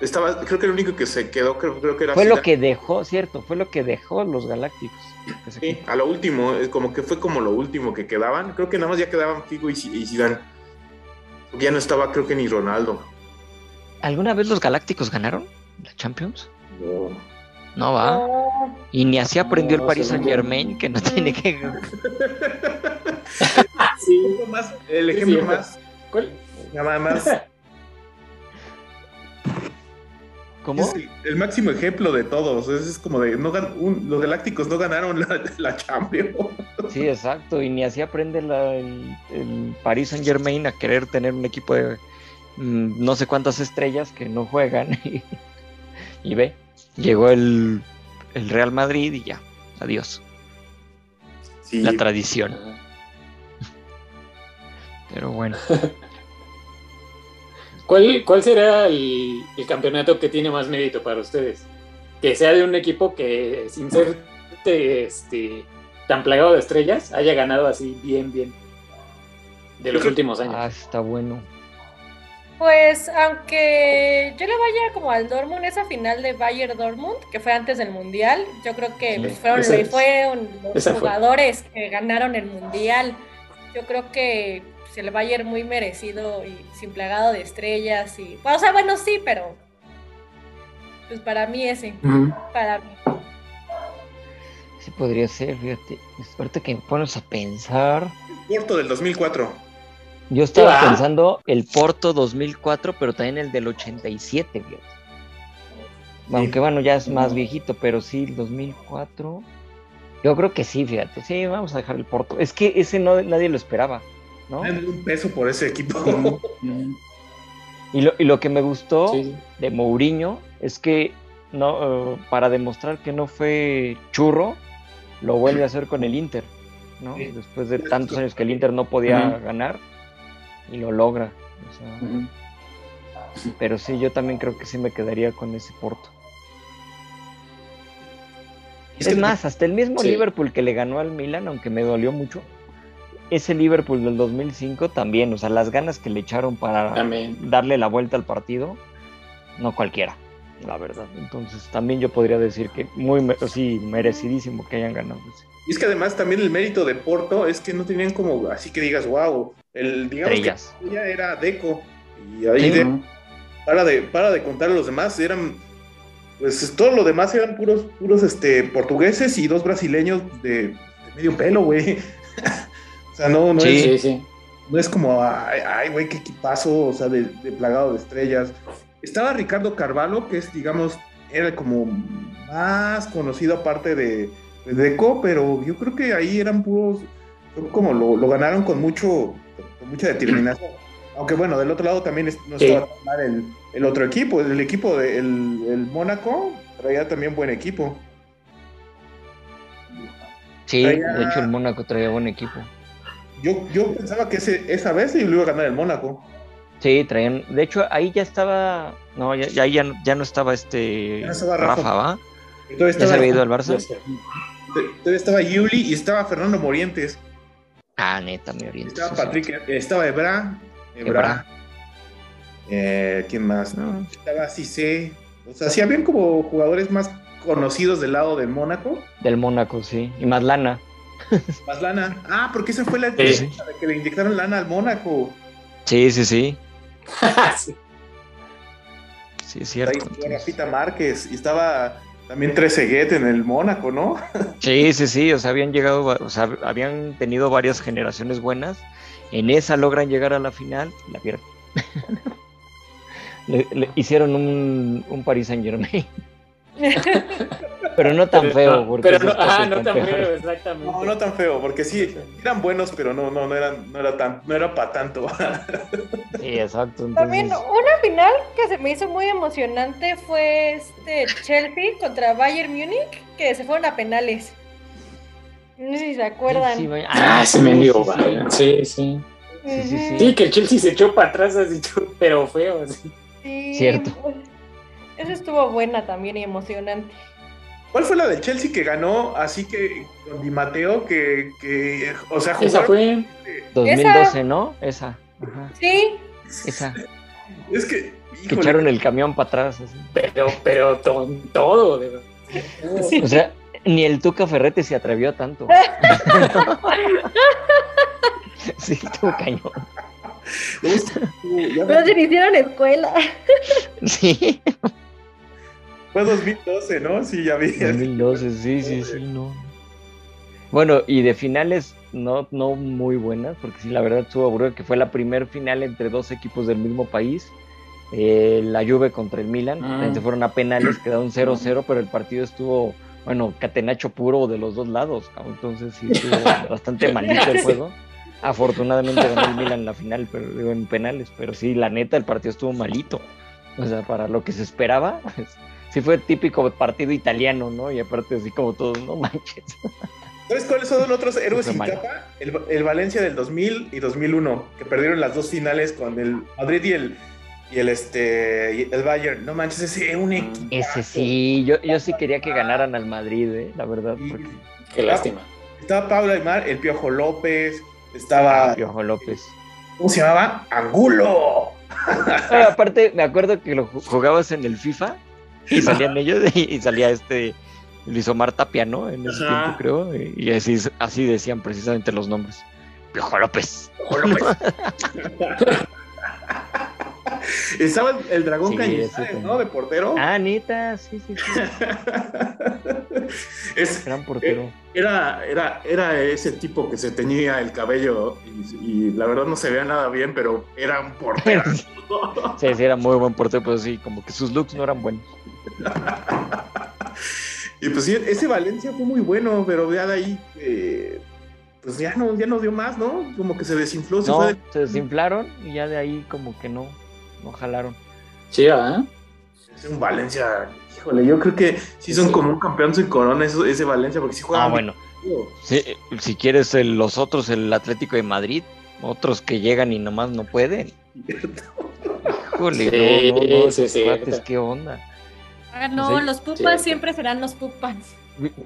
Estaba, creo que el único que se quedó, creo, creo que era. Fue lo que dejó, cierto, fue lo que dejó los galácticos. Sí, a lo último, como que fue como lo último que quedaban. Creo que nada más ya quedaban Figo y, y Zidane. Ya no estaba, creo que ni Ronaldo. ¿Alguna vez los galácticos ganaron la Champions? No. No va. No, Y ni así aprendió el Paris Saint. Germain, que no tiene que. Sí. Un poco más, el Sí, ejemplo sí. más, ¿Cuál? nada más, ¿Cómo? es el, el máximo ejemplo de todos. Es, es como de, no gan- un- los Galácticos no ganaron la, la Champions. Sí, exacto. Y ni así aprende la- el, el Paris Saint Germain a querer tener un equipo de mm, no sé cuántas estrellas que no juegan. Y, y ve, llegó el, el Real Madrid y ya. Adiós. Sí, La tradición. Pero bueno. ¿Cuál, cuál será el, el campeonato que tiene más mérito para ustedes? Que sea de un equipo que, sin ser este, tan plagado de estrellas, haya ganado así bien, bien. De los últimos años. Ah, está bueno. Pues aunque yo le vaya como al Dortmund, esa final de Bayern Dortmund, que fue antes del Mundial, yo creo que Sí, pues, fueron, esa es. fueron los fue. jugadores que ganaron el Mundial. Yo creo que pues, el Bayern muy merecido y sin plagado de estrellas. y O sea, bueno, sí, pero pues para mí ese, para mí. Sí podría ser, fíjate. Ahorita que me pones a pensar. Porto del 2004. Yo estaba va? pensando el Porto 2004, pero también el del 87, fíjate. Aunque bueno, ya es más viejito, pero sí, el 2004. Yo creo que sí, fíjate. Sí, vamos a dejar el Porto. Es que ese no nadie lo esperaba, ¿no? Un peso por ese equipo. Y lo, y lo que me gustó Sí, de Mourinho es que no, eh, para demostrar que no fue churro, lo vuelve a hacer con el Inter, ¿no? Sí. Después de tantos años que el Inter no podía ganar y lo logra. o sea, Ujú. Pero sí, yo también creo que sí me quedaría con ese Porto. Es Es que- más, hasta el mismo Sí. Liverpool que le ganó al Milan, aunque me dolió mucho, ese Liverpool del 2005 también, o sea, las ganas que le echaron para También. darle la vuelta al partido, no cualquiera, la verdad. Entonces también yo podría decir que muy, sí, merecidísimo que hayan ganado. Y es que además también el mérito de Porto es que no tenían como así que digas, wow, el digamos Estrellas. que ya era Deco y ahí Sí. de, para de para de contar a los demás eran pues todo lo demás eran puros puros este portugueses y dos brasileños de, de medio pelo, güey. o sea, no no Sí. es Sí, no es como ay, güey, qué equipazo, o sea, de, de plagado de estrellas. Estaba Ricardo Carvalho, que es digamos era como más conocido aparte de de Deco, pero yo creo que ahí eran puros, como lo, lo ganaron con mucho, con mucha determinación. Aunque bueno, del otro lado también no Sí. estaba tan mal el, el otro equipo, el equipo del de, el Mónaco traía también buen equipo. Sí, Traía- de hecho el Mónaco traía buen equipo. Yo, yo pensaba que ese, esa vez lo iba a ganar el Mónaco. Sí, traían, de hecho ahí ya estaba, no, ya, ya, ya, no- ya no estaba este Ya no estaba Rafa. Rafa, ¿va? Todavía ¿Ya se estaba, había ido al Ya Barça? todavía estaba Yuli y estaba Fernando Morientes. Ah, neta, me oriento. Estaba. Patrick, estaba Ebra. Ebra. Ebra. Eh, ¿Quién más? No, Estaba Cissé. O sea, sí habían como jugadores más conocidos del lado del Mónaco. del Mónaco, sí. Y más lana. Más lana. Ah, porque esa fue la Sí. que le inyectaron lana al Mónaco. Sí, sí, sí. Sí. Sí, es Ahí cierto. entonces. Rafita Márquez y estaba también Trezeguet en el Mónaco, ¿no? Sí, sí, sí, o sea, habían llegado, o sea, habían tenido varias generaciones buenas. En esa logran llegar a la final, la pierden. le, le hicieron un, un Paris Saint Germain, pero no tan Pero feo. porque pero esos no, ah, no tan feo, exactamente. No, no tan feo, porque sí, eran buenos, pero no, no, no eran, no era tan, no era para tanto. Sí, exacto. Entonces, También una final que se me hizo muy emocionante fue este Chelsea contra Bayern Múnich, que se fueron a penales. No sé si se acuerdan. sí, vaya- Ah, se me dio. Sí, sí. Sí, sí, sí. Sí, que el Chelsea se echó para atrás así, pero feo. así. Sí, Cierto. Esa estuvo buena también y emocionante. ¿Cuál fue la del Chelsea que ganó así que con Di Mateo que, que o sea, Esa jugaron- fue. 2012, ¿no? Esa. Ajá, Sí, esa. Es que, Que híjole, echaron el camión para atrás. así. Pero, pero con todo. de verdad. O sea, ni el Tuca Ferrete se atrevió a tanto. sí, estuvo cañón. no, pero se hicieron escuela. Sí. Fue 2012, ¿no? Sí, ya vi. 2012, sí, sí, sí, no. Bueno, y de finales no, no muy buenas, porque sí, la verdad estuvo aburrido, que fue la primer final entre dos equipos del mismo país. Eh, la Juve contra el Milan, Ah. se fueron a penales, quedaron 0-0, pero el partido estuvo, bueno, catenacho puro de los dos lados, entonces sí estuvo bastante malito el juego. Afortunadamente ganó el Milan en la final, pero digo en penales, pero sí, la neta, el partido estuvo malito. O sea, para lo que se esperaba, pues, sí fue típico partido italiano, ¿no? Y aparte así como todos, no manches. ¿Sabes cuáles son los otros héroes sin capa? El, el Valencia del 2000 y 2001, que perdieron las dos finales con el Madrid y el, y el, este, y el Bayern. No manches, ese es un equipo. Ese sí, yo, yo sí quería que ganaran al Madrid, ¿eh? la verdad. Porque... Qué lástima. Estaba Pablo Aymar, el Piojo López, estaba, Ah, Piojo López. ¿cómo se llamaba? Angulo. Pero aparte, me acuerdo que lo ju- jugabas en el FIFA y salían ellos y, y salía este Luis Omar Tapia, ¿no? En ese Ajá. tiempo, creo. Y y así, así decían precisamente los nombres. Piojo López. Piojo López. estaba el, dragón Sí, Cañizares. ¿no? De portero. Ah, neta, sí, sí, sí. Es- Gran portero. Era, era, era ese tipo que se teñía el cabello y, y la verdad no se veía nada bien, pero era un portero. Sí, sí, era muy buen portero, pero sí, como que sus looks no eran buenos. y pues sí, ese Valencia fue muy bueno, pero ya de ahí, eh, pues ya no, ya no dio más, ¿no? Como que se desinfló, se No, fue de- se desinflaron y ya de ahí como que no, no jalaron. Chiva, ¿eh? es un Valencia. Híjole, yo creo que sí son como un campeón sin corona eso- ese Valencia, porque sí juega Ah, bueno. Sí, si quieres el- los otros, el Atlético de Madrid, otros que llegan y nomás no pueden. Híjole, Sí, no, no, no, sí, esos sí. cuates, qué onda. Ah, no, Pues los pupas sí. siempre serán los pupas.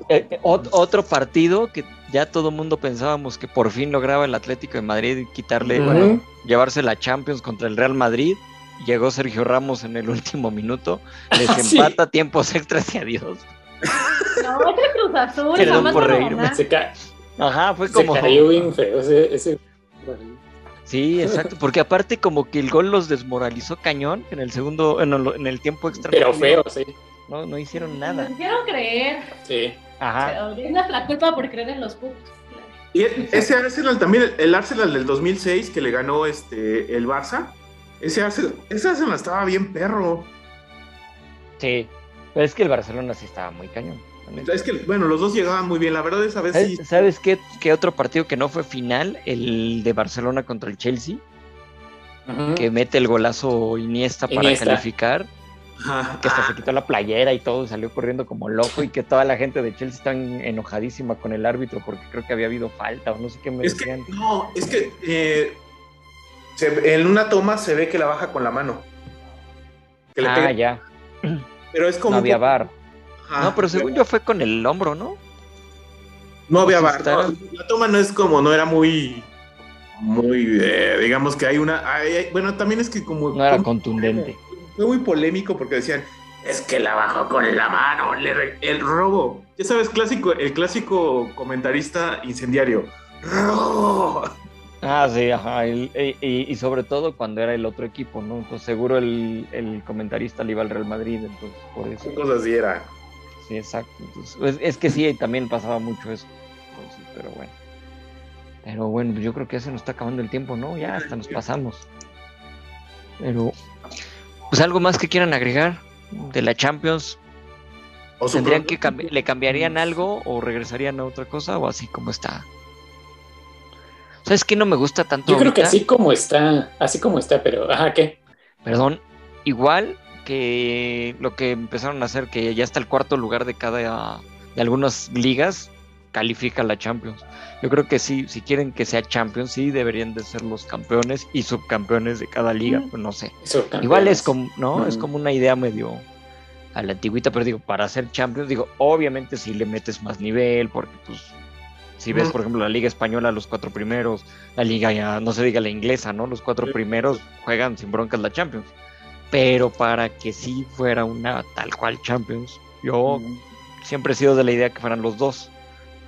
Eh, eh, ot- otro partido que ya todo el mundo pensábamos que por fin lograba el Atlético de Madrid quitarle, bueno, llevarse la Champions contra el Real Madrid. Llegó Sergio Ramos en el último minuto, les Sí. empata tiempos extras y adiós. No, ese Cruz Azul, Perdón jamás por reírme. Se, Ajá, fue se como. cayó bien feo ese. ese... Sí, exacto, porque aparte como que el gol los desmoralizó cañón en el segundo, en el, en el tiempo extra. no Pero feo, sí. No, no hicieron nada. Hicieron creer. Sí. Ajá. Pero es la culpa por creer en los pupas. Y e- ese Arsenal también, el- el Arsenal del 2006 que le ganó este el Barça, ese Arsenal, ese Arsenal estaba bien perro. Sí. Pero es que el Barcelona sí estaba muy cañón. Es que, bueno, los dos llegaban muy bien, la verdad esa vez sí. ¿Sabes, sabes qué, qué otro partido que no fue final? El de Barcelona contra el Chelsea, que mete el golazo Iniesta para Iniesta. calificar, Ajá. que hasta se quitó la playera y todo, salió corriendo como loco y que toda la gente de Chelsea está enojadísima con el árbitro porque creo que había habido falta o no sé qué me Es que, decían. no, es que eh, se- en una toma se ve que la baja con la mano. Que le Ah, pega, ya, pero es como. no había bar. Ajá. No, pero según yo fue con el hombro, ¿no? No había bar. no, la toma no es como, no era muy. Muy, eh, digamos que hay una. hay- bueno, también es que como. No era como- contundente. Fue muy polémico porque decían, es que la bajó con la mano, le re- el robo. Ya sabes, clásico, el clásico comentarista incendiario. ¡Robo! Ah, sí, ajá. el- y, y- y sobre todo cuando era el otro equipo, ¿no? Entonces seguro el, el comentarista le iba al Real Madrid, entonces por eso. Qué cosas así era. Sí, exacto. Entonces, pues, es que sí, también pasaba mucho eso. Entonces, pero bueno. Pero bueno, pues yo creo que ya se nos está acabando el tiempo, ¿no? Ya hasta nos pasamos. Pero, pues algo más que quieran agregar de la Champions. O ¿Tendrían que cambi- le cambiarían algo o regresarían a otra cosa o así como está? ¿Sabes qué no me gusta tanto? Yo creo que así como está, así como está, pero, ajá, ¿qué? Perdón, igual que lo que empezaron a hacer, que ya hasta el cuarto lugar de cada, de algunas ligas, califica la Champions. Yo creo que sí, si quieren que sea Champions, sí deberían de ser los campeones y subcampeones de cada liga, Mm. pues no sé. Igual es como, ¿no? Es Ujú. como una idea medio, a la antigüita, pero digo, para ser Champions, digo, obviamente si le metes más nivel, porque pues si ves, Ujú. por ejemplo, la Liga Española, los cuatro primeros, la Liga, ya, no se diga la inglesa, ¿no? Los cuatro primeros juegan sin broncas la Champions. Pero para que sí fuera una tal cual Champions, yo siempre he sido de la idea que fueran los dos.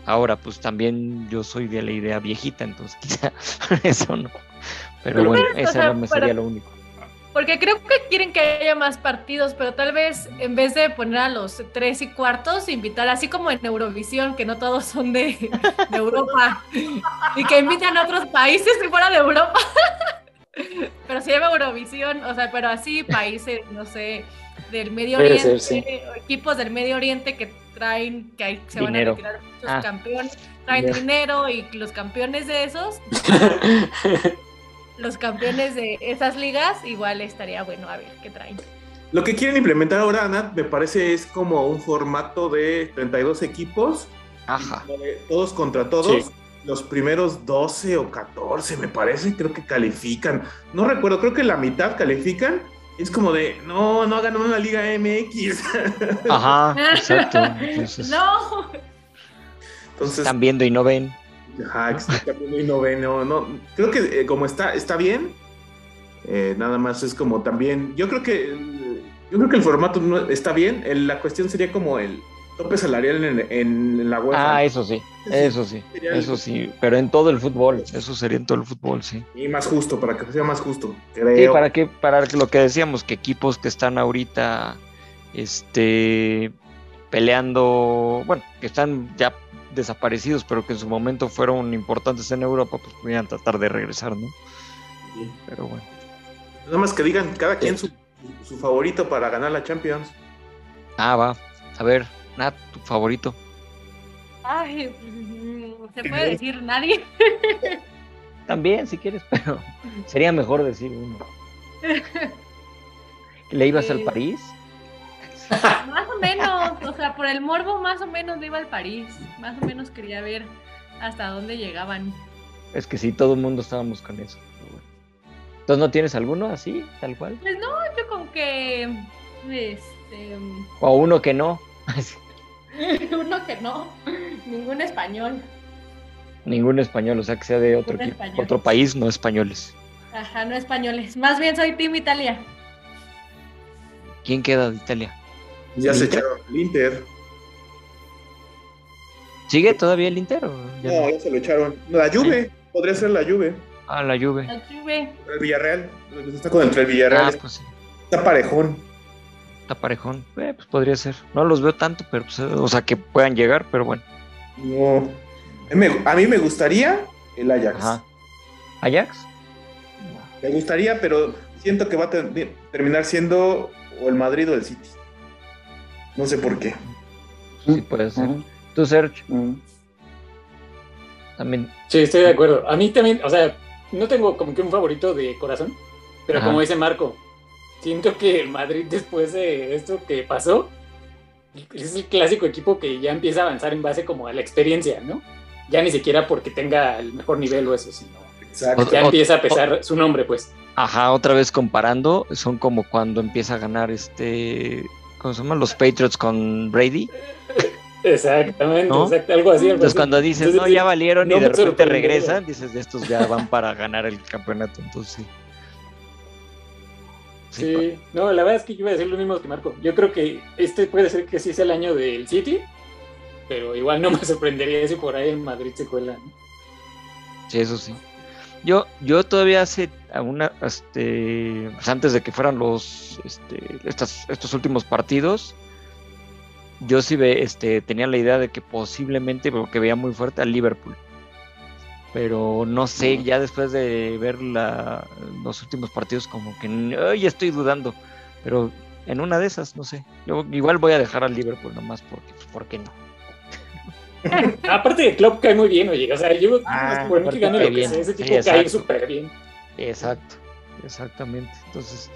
Ahora, pues también yo soy de la idea viejita, entonces quizá eso no. Pero Pero, bueno, eso sea, no me sería lo único. Porque creo que quieren que haya más partidos, pero tal vez en vez de poner a los tres y cuartos, invitar así como en Eurovisión, que no todos son de, de Europa, y que invitan a otros países si fuera de Europa. Pero se llama Eurovisión, o sea, pero así países, no sé, del Medio Puede Oriente, ser, sí. o equipos del Medio Oriente que traen, que ahí se Dinero. van a retirar muchos Ah. campeones, traen Dinero. dinero y los campeones de esos los campeones de esas ligas, igual estaría bueno a ver qué traen. Lo que quieren implementar ahora, Nat, me parece es como un formato de 32 equipos, Ajá. eh, todos contra todos. Sí. Los primeros 12 o 14, me parece, creo que califican. No recuerdo, creo que la mitad califican. Es como de, no, no hagan una Liga MX. Ajá, exacto. Entonces, no, Entonces, están viendo y no ven. Ajá, exactamente, y noveno, no, creo que eh, como está, está bien, eh, nada más es como también, yo creo que, yo creo que el formato no- está bien, el- la cuestión sería como el tope salarial en, en- en la UEFA. Ah, eso sí, eso sí, eso sí. Pero en todo el fútbol, eso sería en todo el fútbol, sí. Y más justo, para que sea más justo, Sí, creo. para que, para lo que decíamos, que equipos que están ahorita, este, peleando, bueno, que están ya desaparecidos, pero que en su momento fueron importantes en Europa, pues pudieran tratar de regresar, ¿no? Sí. Pero bueno. Nada más que digan cada quien su, su favorito para ganar la Champions. Ah, va. A ver, Nat, tu favorito. ay, mm, se puede decir nadie. También, si quieres, pero sería mejor decir uno. ¿Le ibas al París? Más o menos, o sea, por el morbo más o menos le iba al París, más o menos quería ver hasta dónde llegaban. Es que sí, todo el mundo estábamos con eso. pero bueno. Entonces, ¿no tienes alguno así, tal cual? Pues no, yo con que, este, O uno que no. uno que no, ningún español. Ningún español, o sea, que sea de otro, equipo- otro país, no españoles. Ajá, no españoles. Más bien soy Team Italia. ¿Quién queda de Italia? Ya ¿El se Inter? echaron el Inter. ¿Sigue todavía el Inter? o ya No, no? ya se lo echaron. La Juve, podría ser la Juve. Ah, la Juve. La Juve. El Villarreal, está con el Villarreal, Ah, pues sí, está parejón. Está parejón. Eh, pues podría ser. No los veo tanto, pero pues, eh, o sea, que puedan llegar, pero bueno. No. A mí me- gustaría el Ajax. Ajá. ¿Ajax? Me gustaría, pero siento que va a ter- terminar siendo o el Madrid o el City. No sé por qué. Sí, puede ser. Tú, Serge, también. Sí, estoy de acuerdo. A mí también, o sea, no tengo como que un favorito de corazón, pero Ajá. como dice Marco, siento que el Madrid después de esto que pasó, es el clásico equipo que ya empieza a avanzar en base como a la experiencia, ¿no? Ya ni siquiera porque tenga el mejor nivel o eso, sino Exacto. ya empieza a pesar su nombre, pues. Ajá, otra vez comparando, son como cuando empieza a ganar este. ¿Cómo se llaman? Los Patriots con Brady. Exactamente, ¿No? exacto, algo así. algo Entonces así. cuando dices, Entonces, no, ya valieron no y de repente regresan, dices, de estos ya van para ganar el campeonato. Entonces sí. Sí, no, la verdad es que yo iba a decir lo mismo que Marco. Yo creo que este puede ser que sí sea el año del City, pero igual no me sorprendería si por ahí en Madrid se cuela. ¿no? Sí, eso sí. Yo, yo todavía hace una, este, pues antes de que fueran los, este, estas, estos últimos partidos, yo sí ve, este, tenía la idea de que posiblemente, porque veía muy fuerte al Liverpool. Pero no sé, ya después de ver la, los últimos partidos, como que ay, ya estoy dudando. Pero en una de esas, no sé. Yo igual voy a dejar al Liverpool nomás porque, pues, ¿por qué no? Aparte de Klopp cae muy bien, oye. O sea, yo Ah, por mí que gane lo cae que bien. sea, ese Sí, tipo cae exacto. súper bien. Exacto, exactamente. Entonces,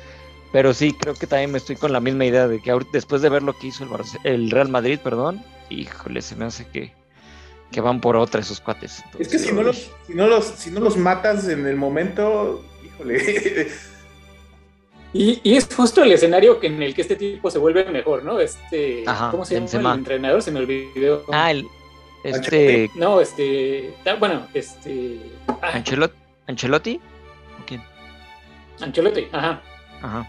pero sí, creo que también me estoy con la misma idea de que ahorita, después de ver lo que hizo el, Barce- el Real Madrid, perdón, híjole, se me hace que, que van por otra esos cuates. Es que si no, los, si, no los, si no los matas en el momento, híjole. Y, y es justo el escenario que en el que este tipo se vuelve mejor, ¿no? Este, Ajá, ¿cómo se llama Benzema. el entrenador? Se me olvidó. Ah, el. Este. No, este, bueno, este, ah, Ancelot- ¿Ancelotti? ¿O quién? Ancelotti, ajá. Ajá.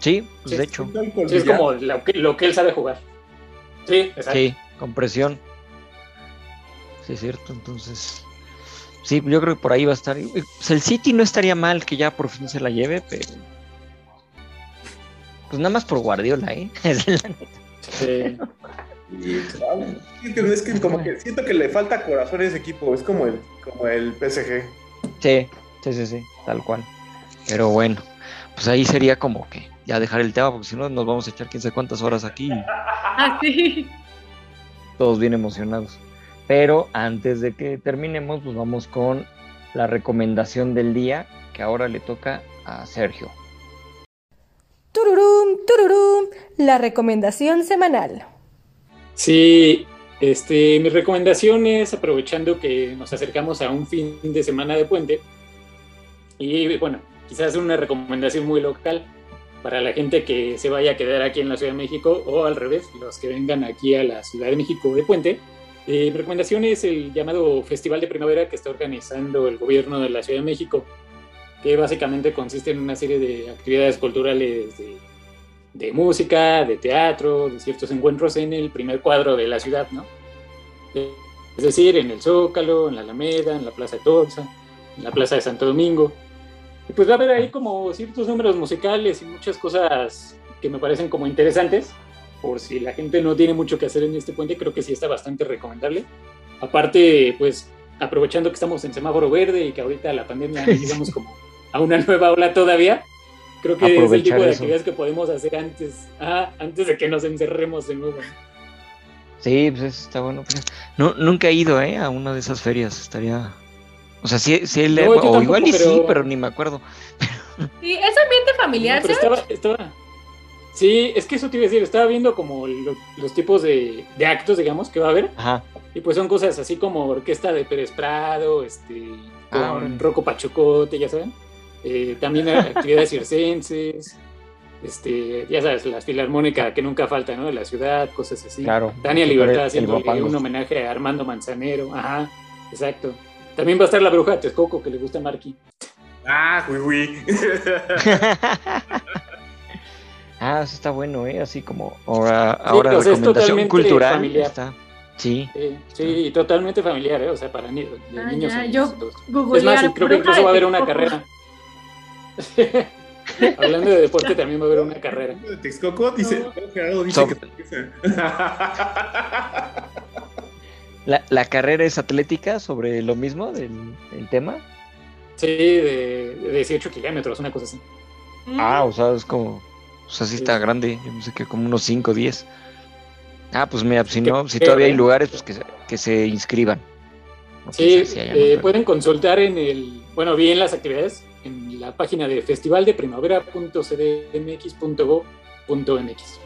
Sí, pues Sí, de hecho. Sí, es como lo que, lo que él sabe jugar. Sí, exacto. Sí, con presión. Sí, es cierto. Entonces. Sí, yo creo que por ahí va a estar. Pues el City no estaría mal que ya por fin se la lleve, pero. Pues nada más por Guardiola, ¿eh? Es la neta. Sí. Y, es que como que siento que le falta corazón a ese equipo, es como el, como el PSG. Sí, sí, sí, sí, tal cual. Pero bueno, pues ahí sería como que ya dejar el tema, porque si no nos vamos a echar quién sabe cuántas horas aquí y Ah, sí. todos bien emocionados. Pero antes de que terminemos, pues vamos con la recomendación del día, que ahora le toca a Sergio. Tururum, tururum, la recomendación semanal. Sí, este, mi recomendación es aprovechando que nos acercamos a un fin de semana de puente. Y bueno, quizás una recomendación muy local para la gente que se vaya a quedar aquí en la Ciudad de México o al revés, los que vengan aquí a la Ciudad de México de puente. Eh, mi recomendación es el llamado Festival de Primavera que está organizando el gobierno de la Ciudad de México, que básicamente consiste en una serie de actividades culturales de, de música, de teatro, de ciertos encuentros en el primer cuadro de la ciudad, ¿no? Es decir, en el Zócalo, en la Alameda, en la Plaza de Torza, en la Plaza de Santo Domingo. Y pues va a haber ahí como ciertos números musicales y muchas cosas que me parecen como interesantes. Por si la gente no tiene mucho que hacer en este puente, creo que sí está bastante recomendable. Aparte, pues aprovechando que estamos en semáforo verde y que ahorita la pandemia llegamos como a una nueva ola todavía, creo que es el tipo de eso. actividades que podemos hacer antes, antes de que nos encerremos de nuevo. Sí, pues eso está bueno. No, nunca he ido, ¿eh? A una de esas ferias. Estaría. O sea, sí, sí le- No, o tampoco, igual y sí, pero- pero ni me acuerdo. Sí, es ambiente familiar, No, pero ¿sabes? estaba, estaba- Sí, es que eso te iba a decir, estaba viendo como lo- los tipos de, de actos, digamos, que va a haber, Ajá. y pues son cosas así como orquesta de Pérez Prado, este, Ah, con órale. Rocco Pachocote, ya saben, Eh, también actividades circenses, este, ya sabes, la filarmónica que nunca falta, ¿no? De la ciudad, cosas así. Claro. Tania Libertad el haciendo un homenaje a Armando Manzanero, ajá, exacto. También va a estar la bruja de Texcoco, que le gusta a Marky. Ah, uy, uy. ah, eso está bueno, ¿eh? Así como ahora, ahora pues, es recomendación totalmente cultural. familiar. Está. Sí. Sí, sí, totalmente familiar, ¿eh? O sea, para Ah, niños. ya, y yo y. Googleé Es más, creo que incluso va a haber una carrera. Hablando de deporte, también va a haber una carrera. De Texcoco dice, No. Gerardo dice So- que empieza. La, la carrera es atlética sobre lo mismo del, del tema. Sí, de, de 18 kilómetros, una cosa así. Mm. Ah, o sea, es como. O sea, sí Sí. está grande. Yo pensé que como unos 5 o 10. Ah, pues mira, si no, si todavía hay lugares, pues que, se- que se inscriban. O Sí, eh, pueden consultar en el, bueno, bien las actividades en la página de festivaldeprimavera.cdmx.go.mx.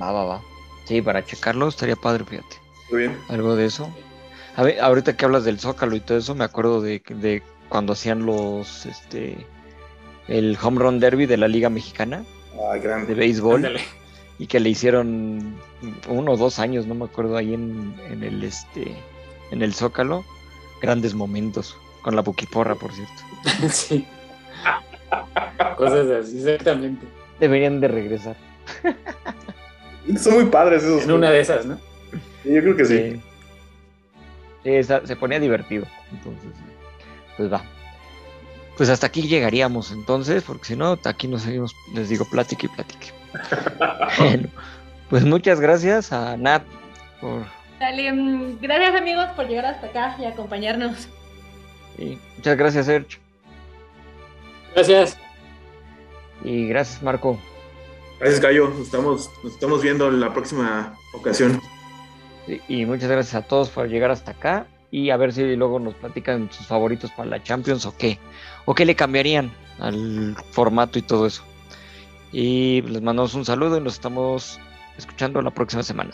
Va, va, va. Sí, para checarlo estaría padre, fíjate. Muy bien. Algo de eso. A ver, ahorita que hablas del Zócalo y todo eso, me acuerdo de, de cuando hacían los, este, el home run derby de la Liga Mexicana Ay, de béisbol Ándale. y que le hicieron uno o dos años, no me acuerdo, ahí en, en el, este, en el Zócalo. Grandes momentos con la buquiporra, por cierto. sí. Cosas así, exactamente. Deberían de regresar. Son muy padres esos. En una de esas, ¿no? Yo creo que sí. Sí. Sí, esa- se ponía divertido. Entonces, pues va. Pues hasta aquí llegaríamos entonces, porque si no, aquí nos seguimos, les digo, plática y platique. bueno, pues muchas gracias a Nat por Dale, mm, gracias amigos por llegar hasta acá y acompañarnos. y muchas gracias Sergio Gracias. y gracias Marco. Gracias, Gallo. Nos estamos, nos estamos viendo en la próxima ocasión. Y, y muchas gracias a todos por llegar hasta acá y a ver si luego nos platican sus favoritos para la Champions o qué, o qué le cambiarían al formato y todo eso. Y les mandamos un saludo y nos estamos escuchando la próxima semana.